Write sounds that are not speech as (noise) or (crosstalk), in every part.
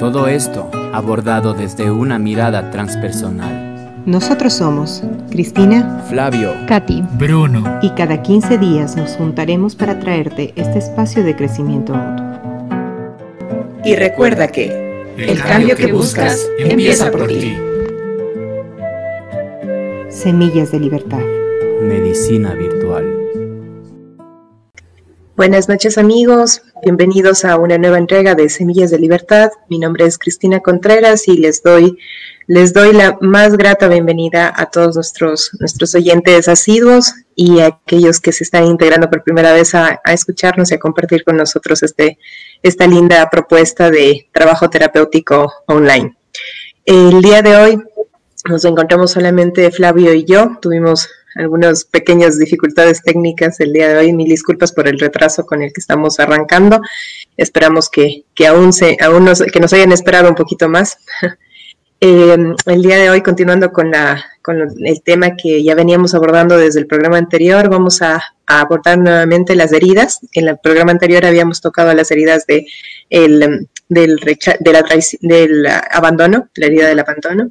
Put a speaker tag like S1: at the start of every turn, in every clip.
S1: Todo esto abordado desde una mirada transpersonal.
S2: Nosotros somos Cristina,
S1: Flavio,
S3: Katy,
S4: Bruno.
S2: y cada 15 días nos juntaremos para traerte este espacio de crecimiento mutuo. Y recuerda que el cambio que buscas empieza por ti. Semillas de Libertad.
S1: Medicina Virtual.
S5: Buenas noches amigos, bienvenidos a una nueva entrega de Semillas de Libertad. Mi nombre es Cristina Contreras y les doy, les doy la más grata bienvenida a todos nuestros, nuestros oyentes asiduos y a aquellos que se están integrando por primera vez a, a escucharnos y a compartir con nosotros este, esta linda propuesta de trabajo terapéutico online. El día de hoy nos encontramos solamente Flavio y yo, tuvimos algunas pequeñas dificultades técnicas el día de hoy. Mil disculpas por el retraso con el que estamos arrancando. Esperamos que, que aún, se, aún nos, que nos hayan esperado un poquito más. (laughs) Eh, el día de hoy, continuando con, la, con el tema que ya veníamos abordando desde el programa anterior, vamos a, abordar nuevamente las heridas. En el programa anterior habíamos tocado las heridas de el, del, del abandono, la herida del abandono.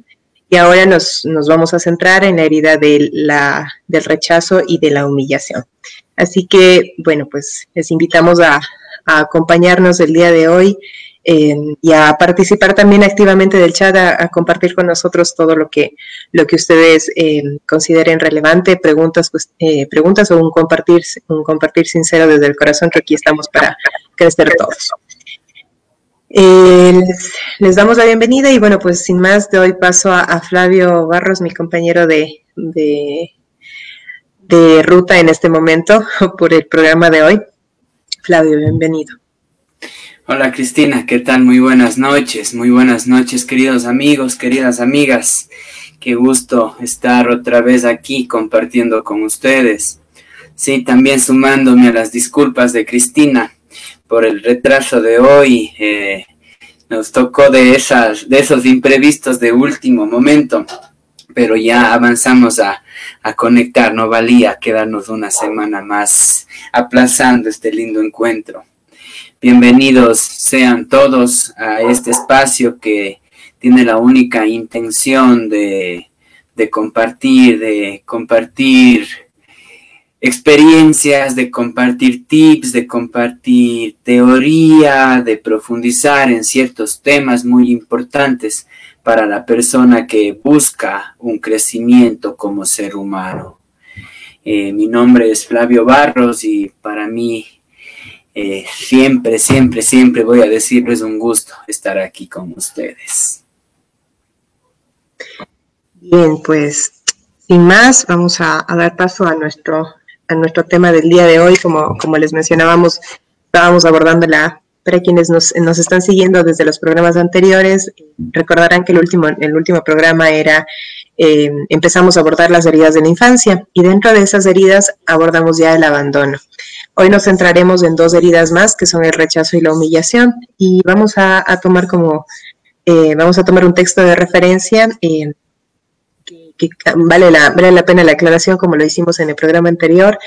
S5: Y ahora nos, nos, vamos a centrar en la herida de la, del rechazo y de la humillación. Así que, bueno, pues les invitamos a, acompañarnos el día de hoy y a participar también activamente del chat, a, compartir con nosotros todo lo que, lo que ustedes eh, consideren relevante, preguntas, pues, eh, preguntas o un compartir, un compartir sincero desde el corazón, que aquí estamos para crecer todos. Les, les, damos la bienvenida y bueno, pues sin más doy paso a, Flavio Barros, mi compañero de, de, de, ruta en este momento (laughs) por el programa de hoy. Flavio, bienvenido.
S6: Hola Cristina, ¿qué tal? Muy buenas noches, muy buenas noches queridos amigos, queridas amigas. Qué gusto estar otra vez aquí compartiendo con ustedes. Sí, también sumándome a las disculpas de Cristina por el retraso de hoy. Eh, nos tocó de, esas, de esos imprevistos de último momento, pero ya avanzamos a, a, conectar. No valía quedarnos una semana más aplazando este lindo encuentro. Bienvenidos sean todos a este espacio que tiene la única intención de, de compartir, de compartir experiencias, de compartir tips, de compartir teoría, de profundizar en ciertos temas muy importantes para la persona que busca un crecimiento como ser humano. Eh, mi nombre es Flavio Barros y para mí eh, siempre, siempre, siempre voy a decirles un gusto estar aquí con ustedes.
S5: Bien, pues sin más, vamos a, a dar paso a nuestro a nuestro tema del día de hoy. Como, como les mencionábamos, estábamos abordando la, para quienes nos, nos, están siguiendo desde los programas anteriores, recordarán que el último, el último programa era, eh, empezamos a abordar las heridas de la infancia y dentro de esas heridas abordamos ya el abandono. Hoy nos centraremos en dos heridas más, que son el rechazo y la humillación, y vamos a, tomar como, eh, vamos a tomar un texto de referencia. Eh, que vale la, vale la pena la aclaración como lo hicimos en el programa anterior.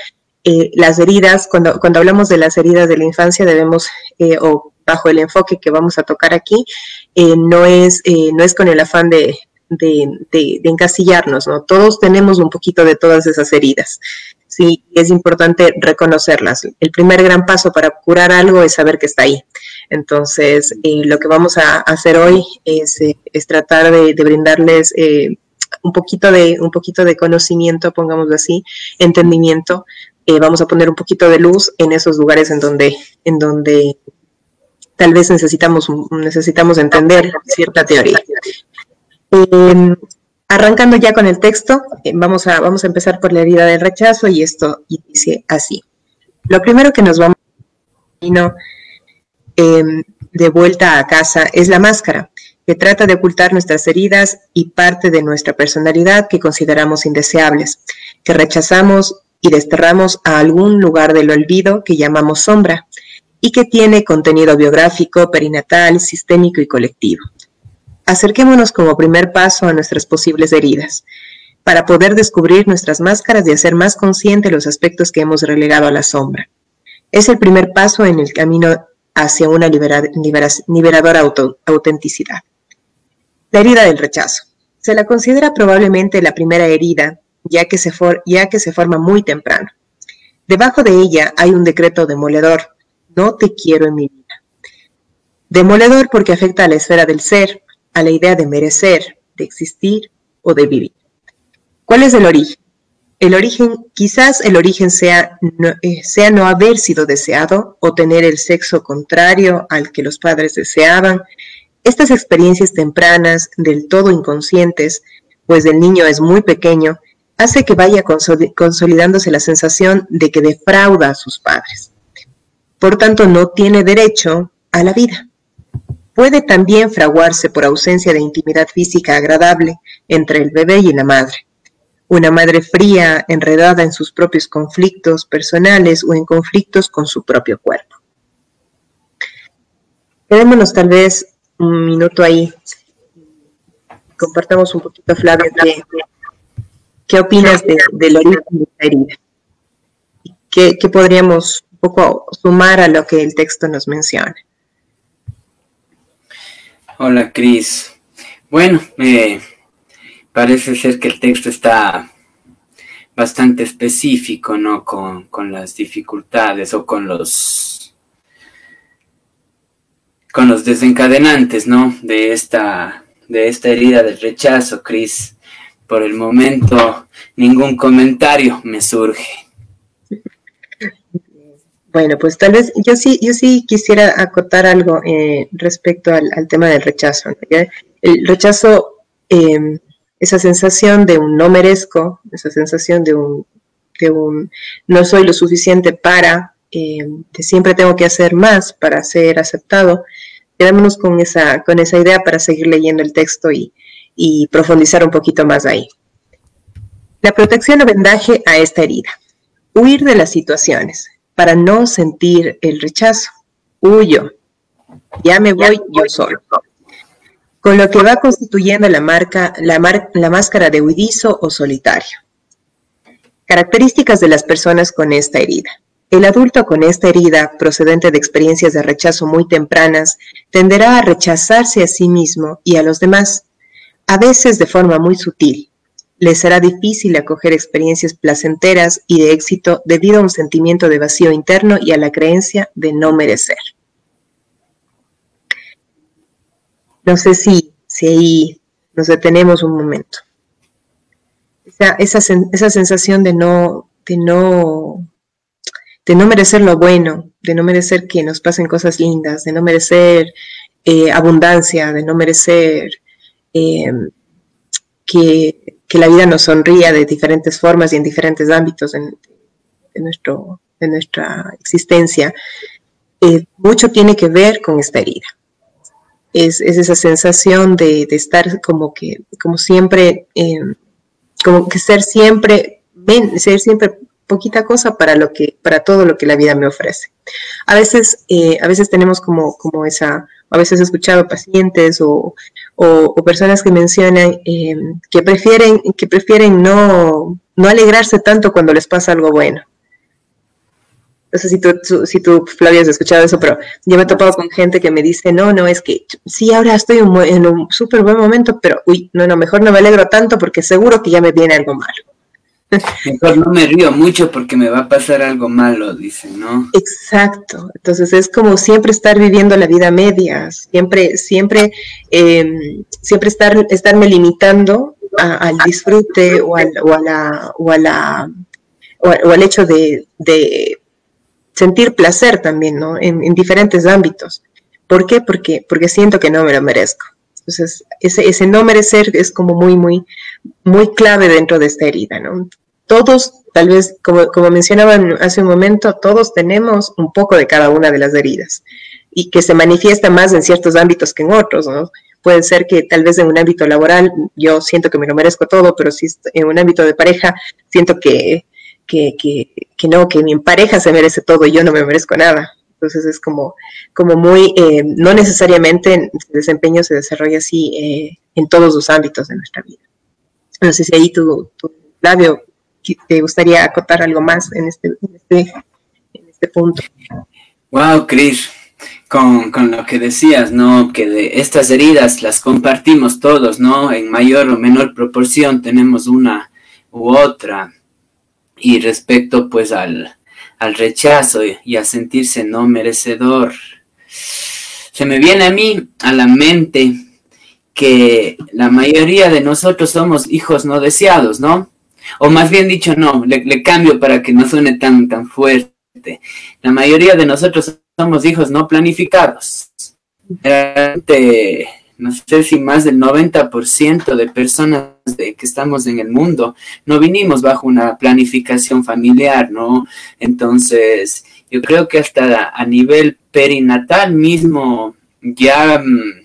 S5: Eh, las heridas, cuando, cuando hablamos de las heridas de la infancia, debemos, eh, o bajo el enfoque que vamos a tocar aquí, eh, no, es, no es con el afán de, de, de, de, encasillarnos, ¿no? Todos tenemos un poquito de todas esas heridas. Sí, es importante reconocerlas. El primer gran paso para curar algo es saber que está ahí. Entonces, lo que vamos a hacer hoy es, es tratar de, brindarles un poquito de, un poquito de conocimiento, pongámoslo así, entendimiento, eh, vamos a poner un poquito de luz en esos lugares en donde, en donde tal vez necesitamos, necesitamos entender cierta teoría. Eh, arrancando ya con el texto, eh, vamos, a, vamos a empezar por la herida del rechazo y esto dice así. Lo primero que nos vamos a de vuelta a casa es la máscara que trata de ocultar nuestras heridas y parte de nuestra personalidad que consideramos indeseables, que rechazamos y desterramos a algún lugar del olvido que llamamos sombra y que tiene contenido biográfico, perinatal, sistémico y colectivo. Acerquémonos como primer paso a nuestras posibles heridas, para poder descubrir nuestras máscaras y hacer más consciente los aspectos que hemos relegado a la sombra. Es el primer paso en el camino hacia una liberadora autenticidad. La herida del rechazo. Se la considera probablemente la primera herida, ya que, se forma muy temprano. Debajo de ella hay un decreto demoledor. No te quiero en mi vida. Demoledor porque afecta a la esfera del ser, a la idea de merecer, de existir o de vivir. ¿Cuál es el origen? El origen, quizás el origen sea no, eh, sea no haber sido deseado o tener el sexo contrario al que los padres deseaban, estas experiencias tempranas, del todo inconscientes, pues el niño es muy pequeño, hace que vaya consolidándose la sensación de que defrauda a sus padres. Por tanto, no tiene derecho a la vida. Puede también fraguarse por ausencia de intimidad física agradable entre el bebé y la madre. Una madre fría, enredada en sus propios conflictos personales o en conflictos con su propio cuerpo. Quedémonos tal vez un minuto ahí. Compartamos un poquito, Flavia, qué, opinas de, del origen de herida. ¿Qué, ¿Qué, podríamos un poco sumar a lo que el texto nos menciona?
S6: Hola, Cris. Bueno, eh, parece ser que el texto está bastante específico, ¿no? Con, con las dificultades o con los con los desencadenantes, ¿no? De esta, de esta herida del rechazo, Cris. Por el momento, ningún comentario me surge.
S5: Bueno, pues tal vez yo sí, yo sí quisiera acotar algo eh, respecto al, tema del rechazo. El rechazo, em, esa sensación de un no merezco, esa sensación de un, de un no soy lo suficiente para, em, que siempre tengo que hacer más para ser aceptado, quedémonos con esa, con esa idea para seguir leyendo el texto y, profundizar un poquito más ahí. La protección o vendaje a esta herida. Huir de las situaciones para no sentir el rechazo. Huyo. Ya me voy yo solo. Con lo que va constituyendo la, marca, la, la máscara de huidizo o solitario. Características de las personas con esta herida. El adulto con esta herida, procedente de experiencias de rechazo muy tempranas, tenderá a rechazarse a sí mismo y a los demás, a veces de forma muy sutil. Le será difícil acoger experiencias placenteras y de éxito debido a un sentimiento de vacío interno y a la creencia de no merecer. No sé si, si ahí nos detenemos un momento. Esa, esa, esa sensación de no, de no de no merecer lo bueno, de no merecer que nos pasen cosas lindas, de no merecer eh, abundancia, de no merecer em, que, la vida nos sonría de diferentes formas y en diferentes ámbitos en, nuestro, de nuestra existencia, eh, mucho tiene que ver con esta herida. Es, esa sensación de, estar como que, como siempre, em, como que ser siempre, ser siempre poquita cosa para lo que, para todo lo que la vida me ofrece. A veces, eh, a veces tenemos como, como esa, a veces he escuchado pacientes o, personas que mencionan em, que prefieren, que prefieren no, no alegrarse tanto cuando les pasa algo bueno. No sé si tú, si tú, Flavia, has escuchado eso, pero yo me he topado con gente que me dice, no, no, es que sí, ahora estoy en un súper buen momento, pero, uy, no, no, mejor no me alegro tanto porque seguro que ya me viene algo malo.
S6: Mejor no me río mucho porque me va a pasar algo malo, dicen, ¿no?
S5: Exacto. Entonces es como siempre estar viviendo la vida media, siempre, siempre, em, siempre estar, estarme limitando al disfrute o, al, o, a la, o, a la, o, al hecho de, sentir placer también, ¿no? En, en, diferentes ámbitos. ¿Por qué? Porque, porque siento que no me lo merezco. Entonces, ese, ese no merecer es como muy, muy, muy clave dentro de esta herida, ¿no? Todos, tal vez, como, como mencionaban hace un momento, todos tenemos un poco de cada una de las heridas y que se manifiesta más en ciertos ámbitos que en otros, ¿no? puede ser que tal vez en un ámbito laboral yo siento que me lo merezco todo, pero si en un ámbito de pareja siento que, que, que, no, que mi pareja se merece todo y yo no me merezco nada. Entonces es como, como muy, eh, no necesariamente el desempeño se desarrolla así eh, en todos los ámbitos de nuestra vida. No sé si ahí tu, tu Flavio, te gustaría acotar algo más en este, en este, en este punto.
S6: Wow, Cris, con, con, lo que decías, ¿no? Que de estas heridas las compartimos todos, ¿no? En mayor o menor proporción tenemos una u otra. Y respecto, pues, al, al rechazo y a sentirse no merecedor, se me viene a mí a la mente que la mayoría de nosotros somos hijos no deseados, ¿no? O más bien dicho, no, le, le cambio para que no suene tan, tan fuerte. La mayoría de nosotros somos hijos no planificados. no sé si más del 90% de personas de que estamos en el mundo no vinimos bajo una planificación familiar, ¿no? Entonces, yo creo que hasta a nivel perinatal mismo ya mm,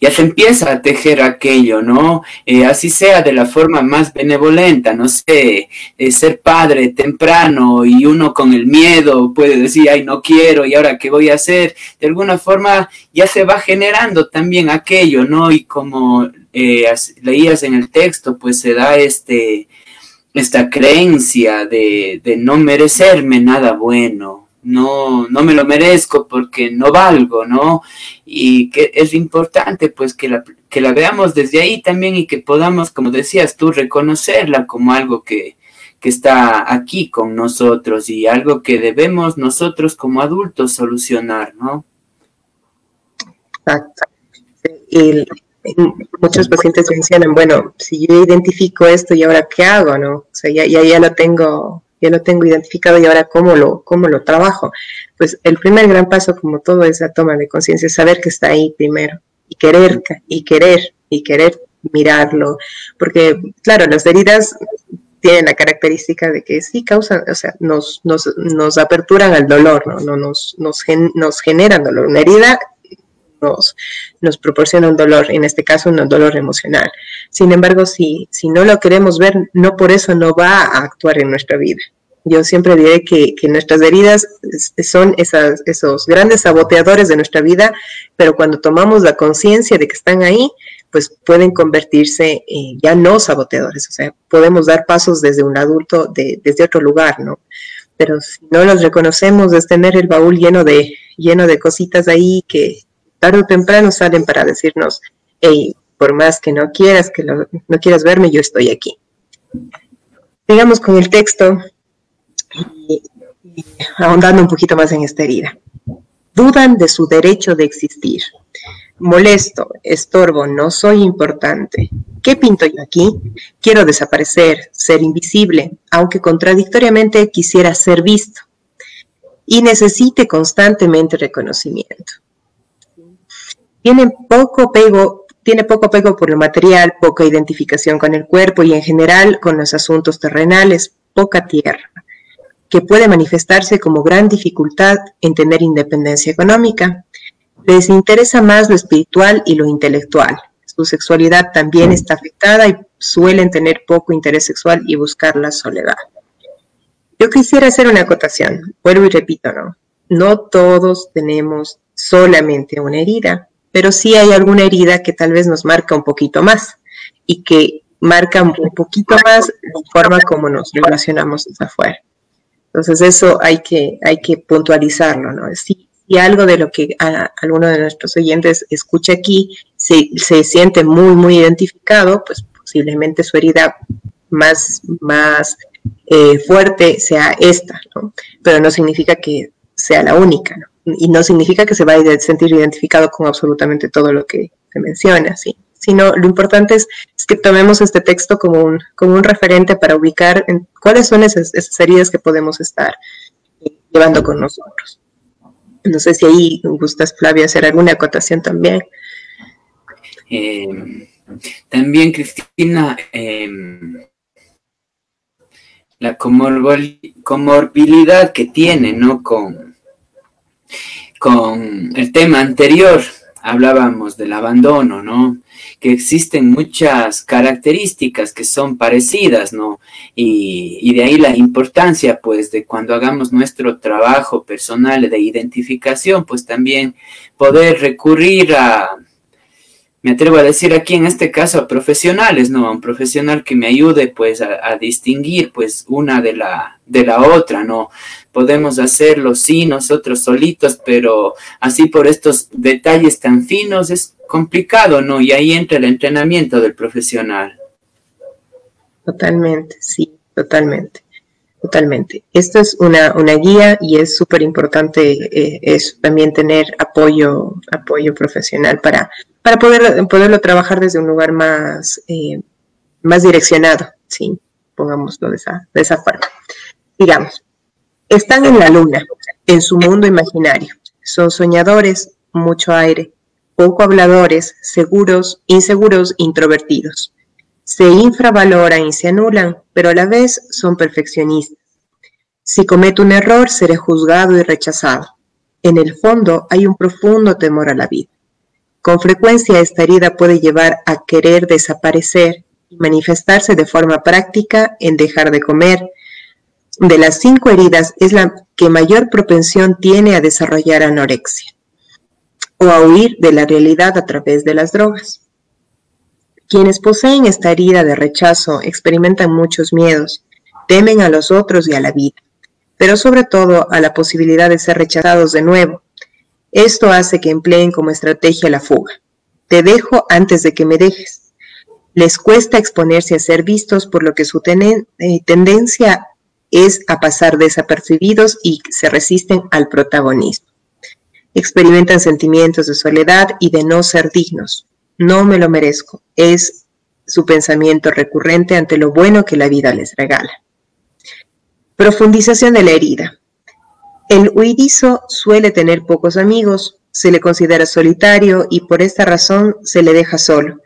S6: ya se empieza a tejer aquello, ¿no? Eh, así sea de la forma más benevolenta, no sé, eh, ser padre temprano y uno con el miedo puede decir, ay, no quiero, y ahora qué voy a hacer, de alguna forma ya se va generando también aquello, ¿no? Y como eh, leías en el texto, pues se da este, esta creencia de, de no merecerme nada bueno, no, no me lo merezco porque no valgo, ¿no? Y que es importante pues que la, que la veamos desde ahí también y que podamos, como decías tú, reconocerla como algo que, que está aquí con nosotros y algo que debemos nosotros como adultos solucionar, ¿no?
S5: Exacto. muchos pacientes mencionan, bueno, si yo identifico esto y ahora qué hago, ¿no? O sea, ya, ya, ya lo tengo ya lo tengo identificado y ahora cómo lo, cómo lo trabajo. Pues el primer gran paso, como todo, es la toma de conciencia, saber que está ahí primero y querer, y querer, y querer mirarlo. Porque, claro, las heridas tienen la característica de que sí causan, o sea, nos, nos, nos aperturan al dolor, ¿no? no nos, nos, nos generan dolor. Una herida nos, nos proporciona un dolor, en este caso un dolor emocional. Sin embargo, si, si no lo queremos ver, no por eso no va a actuar en nuestra vida. Yo siempre diré que, nuestras heridas son esas, esos grandes saboteadores de nuestra vida, pero cuando tomamos la conciencia de que están ahí, pues pueden convertirse en ya no saboteadores, o sea, podemos dar pasos desde un adulto, desde otro lugar, ¿no? Pero si no los reconocemos, es tener el baúl lleno de, lleno de cositas ahí que, tarde o temprano salen para decirnos, hey, por más que no quieras, que no quieras verme, yo estoy aquí. Sigamos con el texto ahondando un poquito más en esta herida. Dudan de su derecho de existir. Molesto, estorbo, no soy importante. ¿Qué pinto yo aquí? Quiero desaparecer, ser invisible, aunque contradictoriamente quisiera ser visto. Y necesite constantemente reconocimiento tienen poco apego, tiene poco apego por lo material, poca identificación con el cuerpo y en general con los asuntos terrenales, poca tierra, que puede manifestarse como gran dificultad en tener independencia económica. Les interesa más lo espiritual y lo intelectual. Su sexualidad también está afectada y suelen tener poco interés sexual y buscar la soledad. Yo quisiera hacer una acotación, vuelvo y repito, ¿no? No todos tenemos solamente una herida pero sí hay alguna herida que tal vez nos marca un poquito más y que marca un poquito más la forma como nos relacionamos afuera. Entonces eso hay que, hay que puntualizarlo, ¿no? Si, algo de lo que alguno de nuestros oyentes escucha aquí se, se siente muy, muy identificado, pues posiblemente su herida más, más eh, fuerte sea esta, ¿no? Pero no significa que sea la única, ¿no? Y no significa que se vaya a sentir identificado con absolutamente todo lo que se menciona, ¿sí? sino lo importante es, que tomemos este texto como un, como un referente para ubicar cuáles son esas, heridas que podemos estar llevando con nosotros. No sé si ahí gustas, Flavia, hacer alguna acotación también.
S6: Em, también, Cristina, em, la comorbilidad que tiene, ¿no? Con, con el tema anterior, hablábamos del abandono, ¿no? Que existen muchas características que son parecidas, ¿no? Y, de ahí la importancia, pues, de cuando hagamos nuestro trabajo personal de identificación, pues también poder recurrir a, me atrevo a decir aquí en este caso a profesionales, ¿no? A un profesional que me ayude pues a, distinguir pues una de la, de la otra, ¿no? Podemos hacerlo sí nosotros solitos, pero así por estos detalles tan finos es complicado, ¿no? Y ahí entra el entrenamiento del profesional.
S5: Totalmente, sí, totalmente. Totalmente. Esto es una, una guía y es súper importante eh, también tener apoyo, apoyo profesional para, para poder, poderlo trabajar desde un lugar más, eh, más direccionado, ¿sí? Pongámoslo de esa, de esa forma. Digamos, están en la luna, en su mundo imaginario. Son soñadores, mucho aire, poco habladores, seguros, inseguros, introvertidos se infravaloran y se anulan, pero a la vez son perfeccionistas. Si cometo un error, seré juzgado y rechazado. En el fondo hay un profundo temor a la vida. Con frecuencia esta herida puede llevar a querer desaparecer y manifestarse de forma práctica en dejar de comer. De las cinco heridas es la que mayor propensión tiene a desarrollar anorexia o a huir de la realidad a través de las drogas. Quienes poseen esta herida de rechazo experimentan muchos miedos, temen a los otros y a la vida, pero sobre todo a la posibilidad de ser rechazados de nuevo. Esto hace que empleen como estrategia la fuga. Te dejo antes de que me dejes. Les cuesta exponerse a ser vistos, por lo que su eh, tendencia es a pasar desapercibidos y se resisten al protagonismo. Experimentan sentimientos de soledad y de no ser dignos no me lo merezco, es su pensamiento recurrente ante lo bueno que la vida les regala. Profundización de la herida. El huidizo suele tener pocos amigos, se le considera solitario y por esta razón se le deja solo.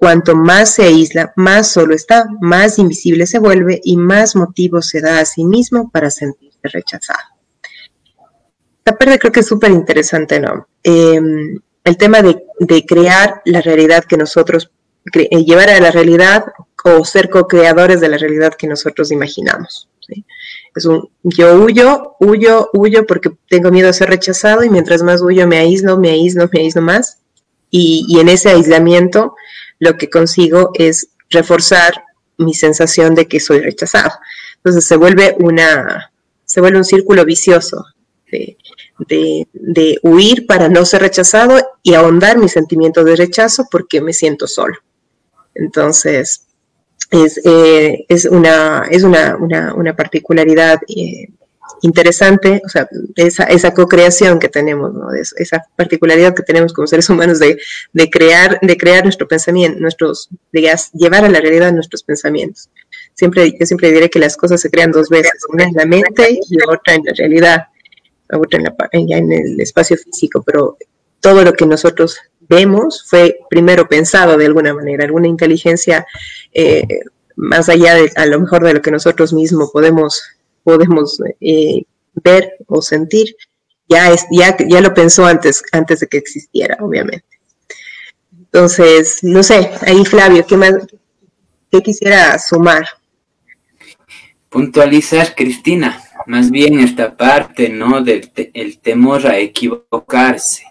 S5: Cuanto más se aísla, más solo está, más invisible se vuelve y más motivo se da a sí mismo para sentirse rechazado. Esta parte creo que es súper interesante, ¿no? Em, el tema de, crear la realidad que nosotros, eh, llevar a la realidad o ser co-creadores de la realidad que nosotros imaginamos. Es un, yo huyo, huyo, huyo porque tengo miedo a ser rechazado y mientras más huyo me aíslo, me aíslo, me aíslo más. Y, y en ese aislamiento lo que consigo es reforzar mi sensación de que soy rechazado. Entonces se vuelve una, se vuelve un círculo vicioso de, de, huir para no ser rechazado y ahondar mi sentimiento de rechazo porque me siento solo. Entonces, es, eh, es, una, es una, una, particularidad eh, interesante, o sea, esa, esa co-creación que tenemos, esa particularidad que tenemos como seres humanos de, de, crear, de crear nuestro pensamiento, nuestros, de llevar a la realidad nuestros pensamientos. Siempre, yo siempre diré que las cosas se crean dos veces, una en la mente y otra en la realidad otra en, la, ya en el espacio físico, pero todo lo que nosotros vemos fue primero pensado de alguna manera, alguna inteligencia eh, más allá de a lo mejor de lo que nosotros mismos podemos, podemos eh, ver o sentir, ya, es, ya, ya lo pensó antes, antes de que existiera, obviamente. Entonces, no sé, ahí Flavio, ¿qué más qué quisiera sumar?
S6: Puntualizar, Cristina más bien esta parte, ¿no? Del el temor a equivocarse,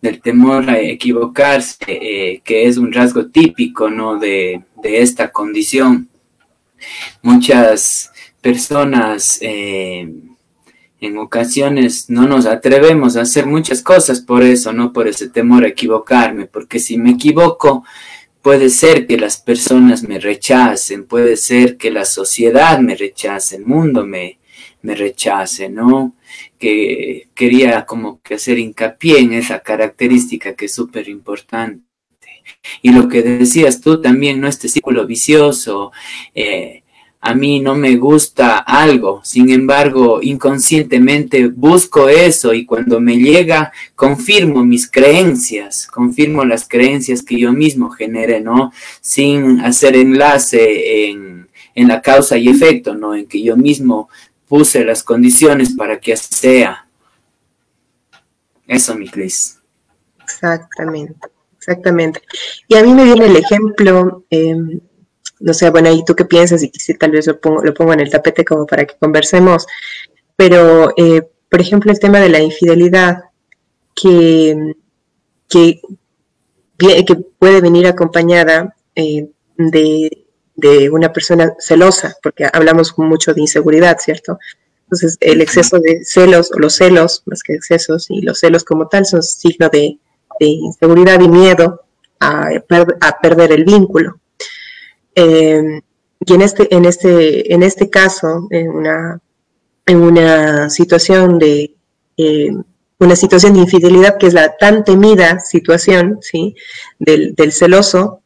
S6: del temor a equivocarse, eh, que es un rasgo típico, ¿no? De, esta condición. Muchas personas eh, en ocasiones no nos atrevemos a hacer muchas cosas por eso, ¿no? Por ese temor a equivocarme, porque si me equivoco, Puede ser que las personas me rechacen, puede ser que la sociedad me rechace, el mundo me, me rechace, ¿no? Que quería como que hacer hincapié en esa característica que es súper importante. Y lo que decías tú también, ¿no? Este círculo vicioso, eh, a mí no me gusta algo, sin embargo, inconscientemente busco eso y cuando me llega, confirmo mis creencias, confirmo las creencias que yo mismo generé, ¿no? Sin hacer enlace en, en la causa y efecto, ¿no? En que yo mismo puse las condiciones para que sea. Eso, mi Cris.
S5: Exactamente, exactamente. Y a mí me viene el ejemplo, em, no sé, bueno, ¿y tú qué piensas? Y si tal vez lo pongo, lo pongo en el tapete como para que conversemos, pero, eh, por ejemplo, el tema de la infidelidad, que, que, que puede venir acompañada eh, de, de una persona celosa, porque hablamos mucho de inseguridad, ¿cierto? Entonces, el exceso de celos, o los celos, más que excesos, y los celos como tal, son signo de, inseguridad y miedo a, perder el vínculo. Em, y en este, en este, en este caso, en una, en una situación de em, una situación de infidelidad, que es la tan temida situación ¿sí? del, del celoso,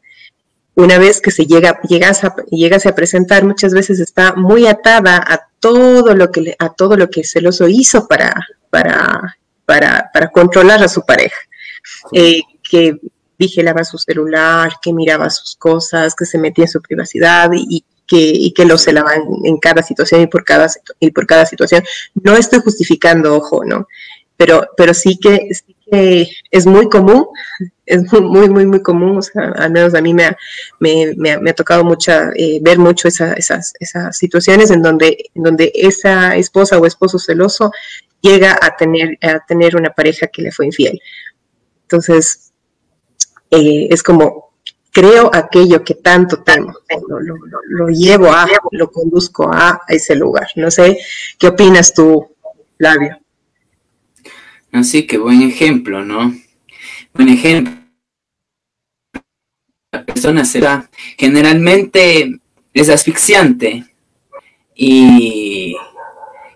S5: una vez que se llega, llegas a, llegas a presentar, muchas veces está muy atada a todo lo que, a todo lo que el celoso hizo para, para, para, para controlar a su pareja. Eh, que vigilaba su celular, que miraba sus cosas, que se metía en su privacidad y, que, y lo celaban en cada situación y por cada, y por cada situación. No estoy justificando, ojo, ¿no? Pero, pero sí que, sí que es muy común (laughs) es muy, muy, muy común, al menos a mí me ha, me, me, ha tocado mucha, eh, ver mucho esas, esas situaciones en donde, en donde esa esposa o esposo celoso llega a tener, a tener una pareja que le fue infiel. Entonces, eh, es como, creo aquello que tanto temo, lo, lo, lo, llevo a, lo conduzco a, ese lugar. No sé, ¿qué opinas tú, Flavio?
S6: Así que buen ejemplo, ¿no? Un ejemplo, la persona será generalmente es asfixiante y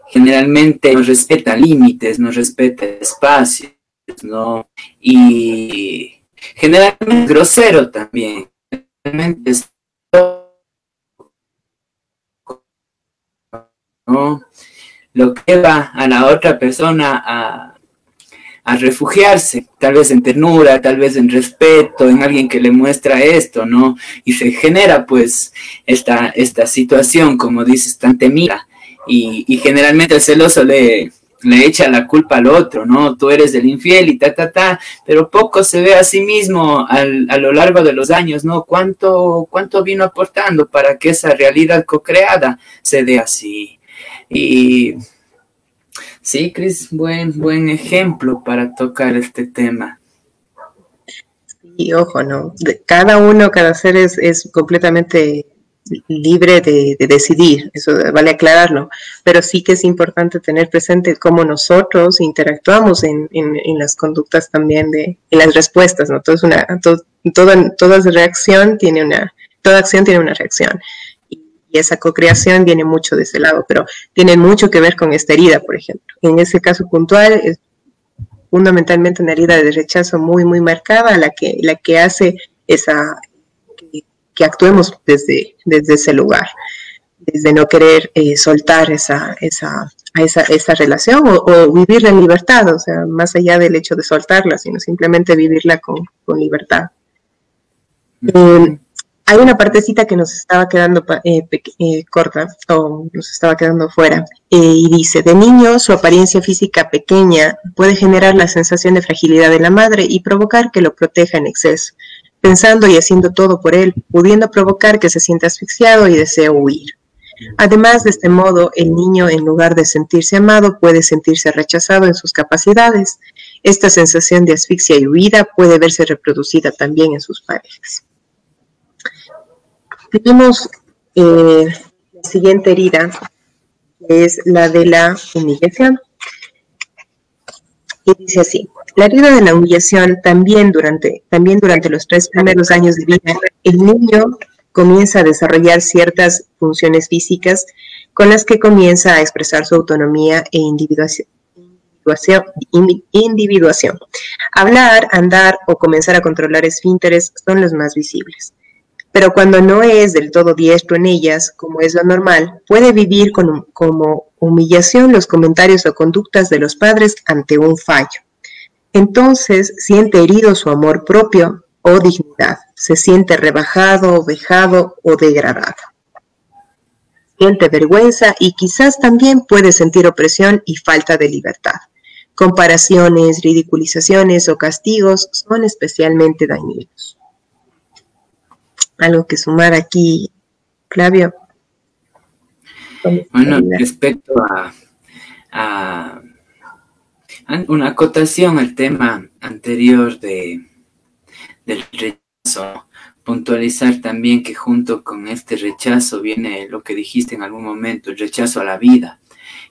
S6: generalmente no respeta límites, no respeta espacios, ¿no? Y generalmente grosero también. Generalmente es ¿no? Lo que va a la otra persona a a refugiarse, tal vez en ternura, tal vez en respeto, en alguien que le muestra esto, ¿no? Y se genera pues esta, esta situación, como dices, tan temida. Y, generalmente el celoso le, le echa la culpa al otro, ¿no? Tú eres el infiel y ta, ta, ta, pero poco se ve a sí mismo al, a lo largo de los años, ¿no? ¿Cuánto, ¿Cuánto vino aportando para que esa realidad co-creada se dé así? Y Sí, Cris, buen, buen ejemplo para tocar este tema.
S5: Sí, ojo, ¿no? cada uno, cada ser es, completamente libre de, decidir, eso vale aclararlo, pero sí que es importante tener presente cómo nosotros interactuamos en, las conductas también de, en las respuestas, ¿no? Todo una, toda, toda reacción tiene una, toda acción tiene una reacción y esa co-creación viene mucho de ese lado, pero tiene mucho que ver con esta herida, por ejemplo. En ese caso puntual es fundamentalmente una herida de rechazo muy, muy marcada, la que, la que hace esa, que, actuemos desde, desde ese lugar, desde no querer eh, soltar esa, esa, esa, esa relación o, vivirla en libertad, o sea, más allá del hecho de soltarla, sino simplemente vivirla con, con libertad. Eh, hay una partecita que nos estaba quedando eh, eh, corta o nos estaba quedando fuera y dice, de niño su apariencia física pequeña puede generar la sensación de fragilidad de la madre y provocar que lo proteja en exceso, pensando y haciendo todo por él, pudiendo provocar que se sienta asfixiado y desee huir. Además, de este modo, el niño, en lugar de sentirse amado, puede sentirse rechazado en sus capacidades. Esta sensación de asfixia y huida puede verse reproducida también en sus parejas. Tenemos eh, la siguiente herida, que es la de la humillación. Y dice así, la herida de la humillación también durante, también durante los tres primeros años de vida, el niño comienza a desarrollar ciertas funciones físicas con las que comienza a expresar su autonomía e individuación. individuación. Hablar, andar o comenzar a controlar esfínteres son los más visibles pero cuando no es del todo diestro en ellas, como es lo normal, puede vivir con, como humillación los comentarios o conductas de los padres ante un fallo. Entonces siente herido su amor propio o dignidad, se siente rebajado, vejado o degradado. Siente vergüenza y quizás también puede sentir opresión y falta de libertad. comparaciones, ridiculizaciones o castigos son especialmente dañinos. Algo que sumar aquí, Flavio.
S6: Bueno, respecto a, a una acotación al tema anterior de, del rechazo, puntualizar también que junto con este rechazo viene lo que dijiste en algún momento, el rechazo a la vida,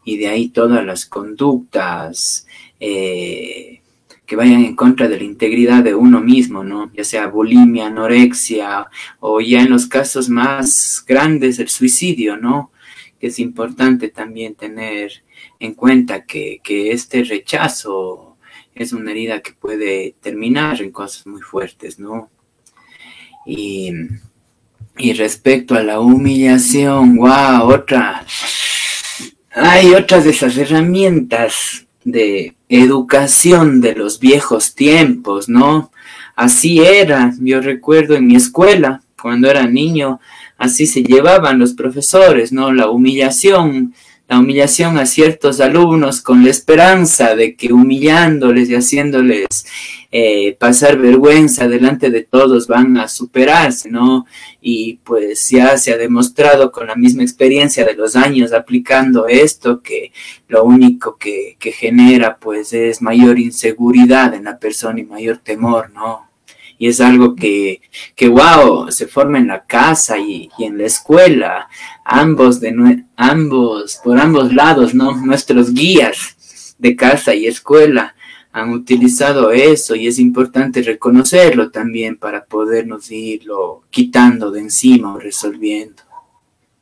S6: y de ahí todas las conductas eh, que vayan en contra de la integridad de uno mismo, ¿no? Ya sea bulimia, anorexia, o ya en los casos más grandes el suicidio, ¿no? Que es importante también tener en cuenta que, que este rechazo es una herida que puede terminar en cosas muy fuertes, ¿no? Y, respecto a la humillación, wow, otra. Hay otras de esas herramientas de educación de los viejos tiempos, ¿no? Así era, yo recuerdo en mi escuela, cuando era niño, así se llevaban los profesores, ¿no? La humillación la humillación a ciertos alumnos con la esperanza de que humillándoles y haciéndoles eh, pasar vergüenza delante de todos van a superarse, ¿no? Y pues ya se ha demostrado con la misma experiencia de los años aplicando esto que lo único que, que genera pues es mayor inseguridad en la persona y mayor temor, ¿no? Y es algo que, que wow, se forma en la casa y, en la escuela, ambos, de, ambos, por ambos lados, ¿no? Nuestros guías de casa y escuela han utilizado eso y es importante reconocerlo también para podernos irlo quitando de encima o resolviendo.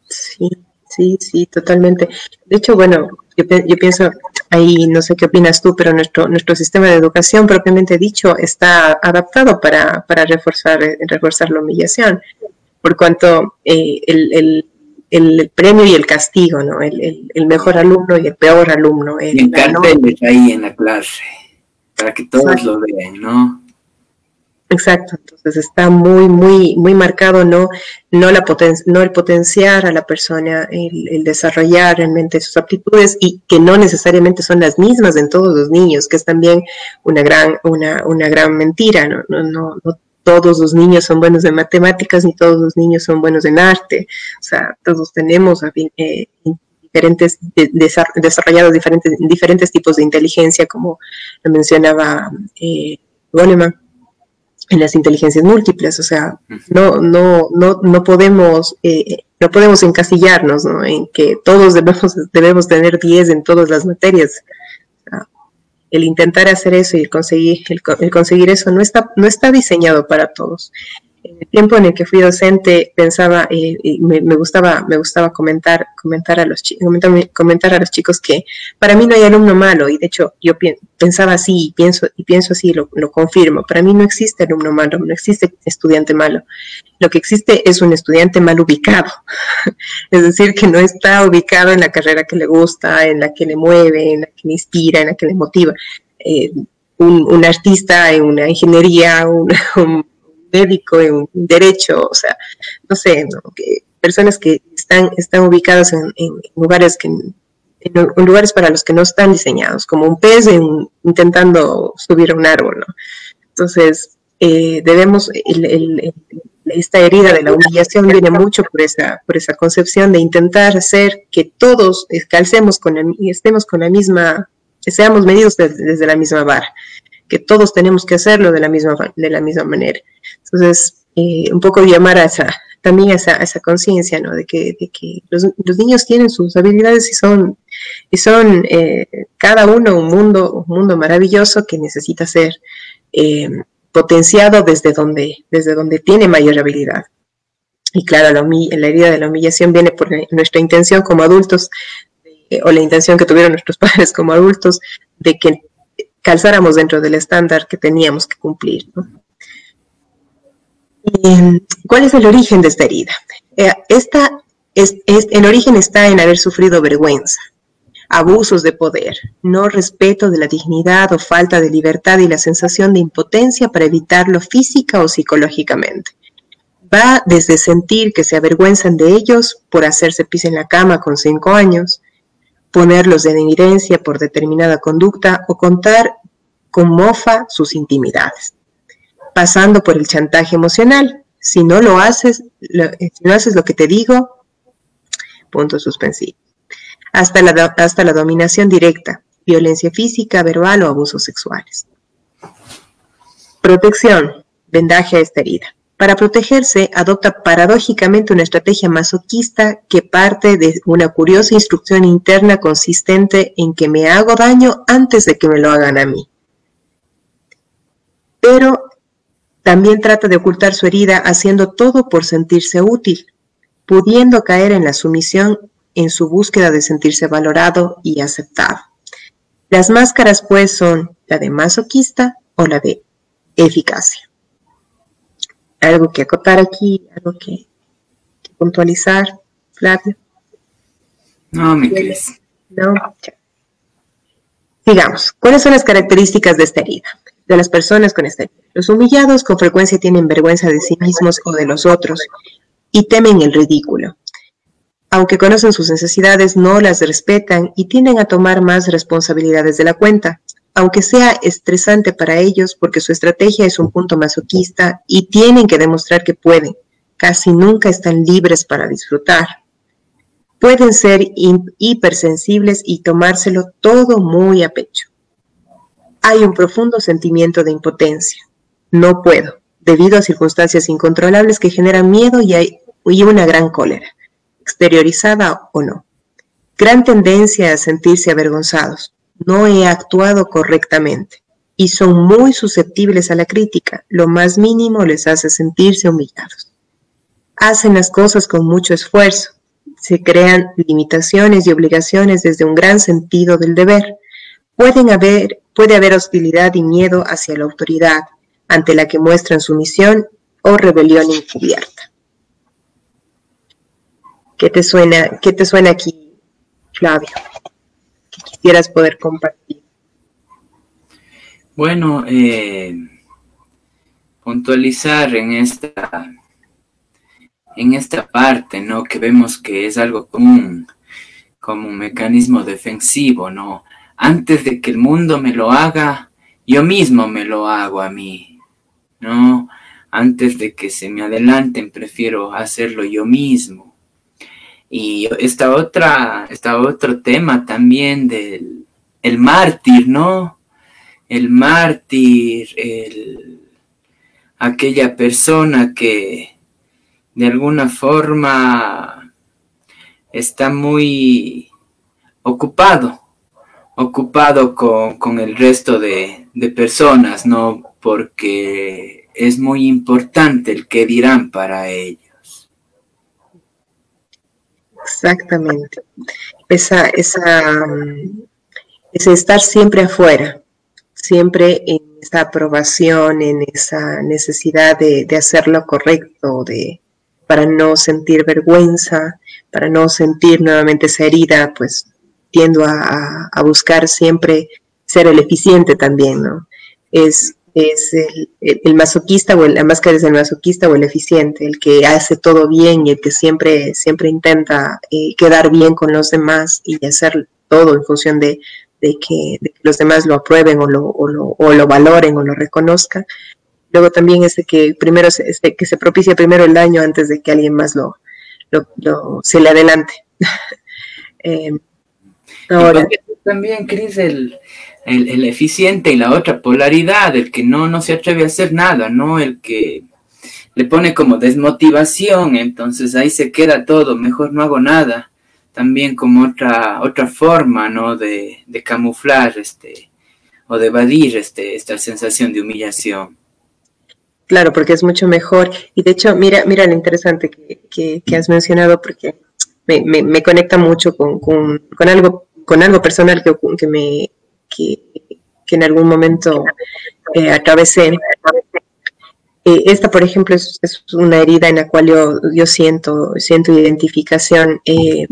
S5: Sí, sí, sí, totalmente. De hecho, bueno, yo pienso ahí no sé qué opinas tú, pero nuestro, nuestro sistema de educación propiamente dicho está adaptado para, para reforzar, reforzar la humillación, por cuanto eh, el, el, premio y el castigo, ¿no? El, el, mejor alumno y el peor alumno.
S6: El, y ahí en la clase, para que todos lo vean, ¿no?
S5: Exacto, entonces está muy, muy, muy marcado, ¿no? No, la no el potenciar a la persona, el, desarrollar realmente sus aptitudes y que no necesariamente son las mismas en todos los niños, que es también una gran, una, una gran mentira, ¿no? No, no, no todos los niños son buenos en matemáticas ni todos los niños son buenos en arte, o sea, todos tenemos eh, diferentes, desarrollados diferentes, diferentes tipos de inteligencia, como lo mencionaba eh, Goleman en las inteligencias múltiples, o sea, no, no, no, no podemos, eh, no podemos encasillarnos en que todos debemos, debemos tener 10 en todas las materias. el intentar hacer eso y el conseguir, el, conseguir eso no está, no está diseñado para todos el tiempo en el que fui docente pensaba eh, y me, gustaba me gustaba comentar comentar a los comentar, comentar, a los chicos que para mí no hay alumno malo y de hecho yo pensaba así y pienso y pienso así lo, lo confirmo para mí no existe alumno malo no existe estudiante malo. Lo que existe es un estudiante mal ubicado (laughs) es decir que no está ubicado en la carrera que le gusta en la que le mueve en la que le inspira en la que le motiva. Eh, un, artista en una ingeniería un (laughs) médico, en derecho, o sea, no sé, que personas que están, están ubicadas en, lugares que en, lugares para los que no están diseñados, como un pez intentando subir a un árbol, ¿no? Entonces, eh, debemos, esta herida de la humillación viene mucho por esa, por esa concepción de intentar hacer que todos calcemos con y estemos con la misma, seamos medidos desde la misma vara que todos tenemos que hacerlo de la misma, de la misma manera. Entonces, eh, un poco llamar a esa, también a esa, esa conciencia, ¿no? De que, de que los, los, niños tienen sus habilidades y son, y son eh, cada uno un mundo, un mundo maravilloso que necesita ser eh, potenciado desde donde, desde donde tiene mayor habilidad. Y claro, la, la herida de la humillación viene por nuestra intención como adultos, o la intención que tuvieron nuestros (laughs) padres como adultos, de que calzáramos dentro del estándar que teníamos que cumplir. ¿Cuál es el origen de esta herida? Eh, esta es, el origen está en haber sufrido vergüenza, abusos de poder, no respeto de la dignidad o falta de libertad y la sensación de impotencia para evitarlo física o psicológicamente. Va desde sentir que se avergüenzan de ellos por hacerse pis en la cama con cinco años, ponerlos en evidencia por determinada conducta o contar con mofa sus intimidades, pasando por el chantaje emocional. Si no lo haces, lo, si no haces lo que te digo, punto suspensivo. Hasta la, hasta la dominación directa, violencia física, verbal o abusos sexuales. Protección, vendaje a esta herida. Para protegerse, adopta paradójicamente una estrategia masoquista que parte de una curiosa instrucción interna consistente en que me hago daño antes de que me lo hagan a mí. Pero también trata de ocultar su herida haciendo todo por sentirse útil, pudiendo caer en la sumisión en su búsqueda de sentirse valorado y aceptado. Las máscaras pues son la de masoquista o la de eficacia algo que acotar aquí, algo que, puntualizar, Flavio.
S6: No, mi Cris.
S5: No, Sigamos. ¿Cuáles son las características de esta herida? De las personas con esta herida. Los humillados con frecuencia tienen vergüenza de sí mismos o de los otros y temen el ridículo. Aunque conocen sus necesidades, no las respetan y tienden a tomar más responsabilidades de la cuenta aunque sea estresante para ellos porque su estrategia es un punto masoquista y tienen que demostrar que pueden, casi nunca están libres para disfrutar. Pueden ser hipersensibles y tomárselo todo muy a pecho. Hay un profundo sentimiento de impotencia. No puedo, debido a circunstancias incontrolables que generan miedo y, hay, una gran cólera, exteriorizada o no. Gran tendencia a sentirse avergonzados no he actuado correctamente y son muy susceptibles a la crítica. Lo más mínimo les hace sentirse humillados. Hacen las cosas con mucho esfuerzo. Se crean limitaciones y obligaciones desde un gran sentido del deber. Pueden haber, puede haber hostilidad y miedo hacia la autoridad, ante la que muestran sumisión o rebelión encubierta. ¿Qué te suena, qué te suena aquí, Flavio? Quisieras poder compartir?
S6: Bueno, eh, puntualizar en esta, en esta parte, ¿no? Que vemos que es algo común, como un mecanismo defensivo, ¿no? Antes de que el mundo me lo haga, yo mismo me lo hago a mí, ¿no? Antes de que se me adelanten, prefiero hacerlo yo mismo. Y esta otra, esta otro tema también del el mártir, ¿no? El mártir, el, aquella persona que de alguna forma está muy ocupado, ocupado con, con el resto de, de, personas, ¿no? Porque es muy importante el que dirán para ellos.
S5: Exactamente. Esa, esa, mm, ese estar siempre afuera, siempre en esa aprobación, en esa necesidad de, de hacer lo correcto, de, para no sentir vergüenza, para no sentir nuevamente esa herida, pues tiendo a, a buscar siempre ser el eficiente también, ¿no? Es es el, masoquista o el, la máscara es el masoquista o el eficiente, el que hace todo bien y el que siempre, siempre intenta eh, quedar bien con los demás y hacer todo en función de, que, los demás lo aprueben o lo, o lo, o lo valoren o lo reconozcan. Luego también ese que primero se, este, que se propicia primero el daño antes de que alguien más lo, lo, se le adelante. (laughs)
S6: eh, ahora, también, Cris, el, el, eficiente y la otra polaridad, el que no, no se atreve a hacer nada, ¿no? El que le pone como desmotivación, entonces ahí se queda todo, mejor no hago nada. También como otra, otra forma, ¿no? De, de camuflar este, o de evadir este, esta sensación de humillación.
S5: Claro, porque es mucho mejor. Y de hecho, mira, mira lo interesante que, que, has mencionado, porque me, me, me conecta mucho con, con, con, algo, con algo personal que, que me, que, en algún momento eh, atravesé. Eh, esta, por ejemplo, es, una herida en la cual yo, yo siento, siento identificación, eh,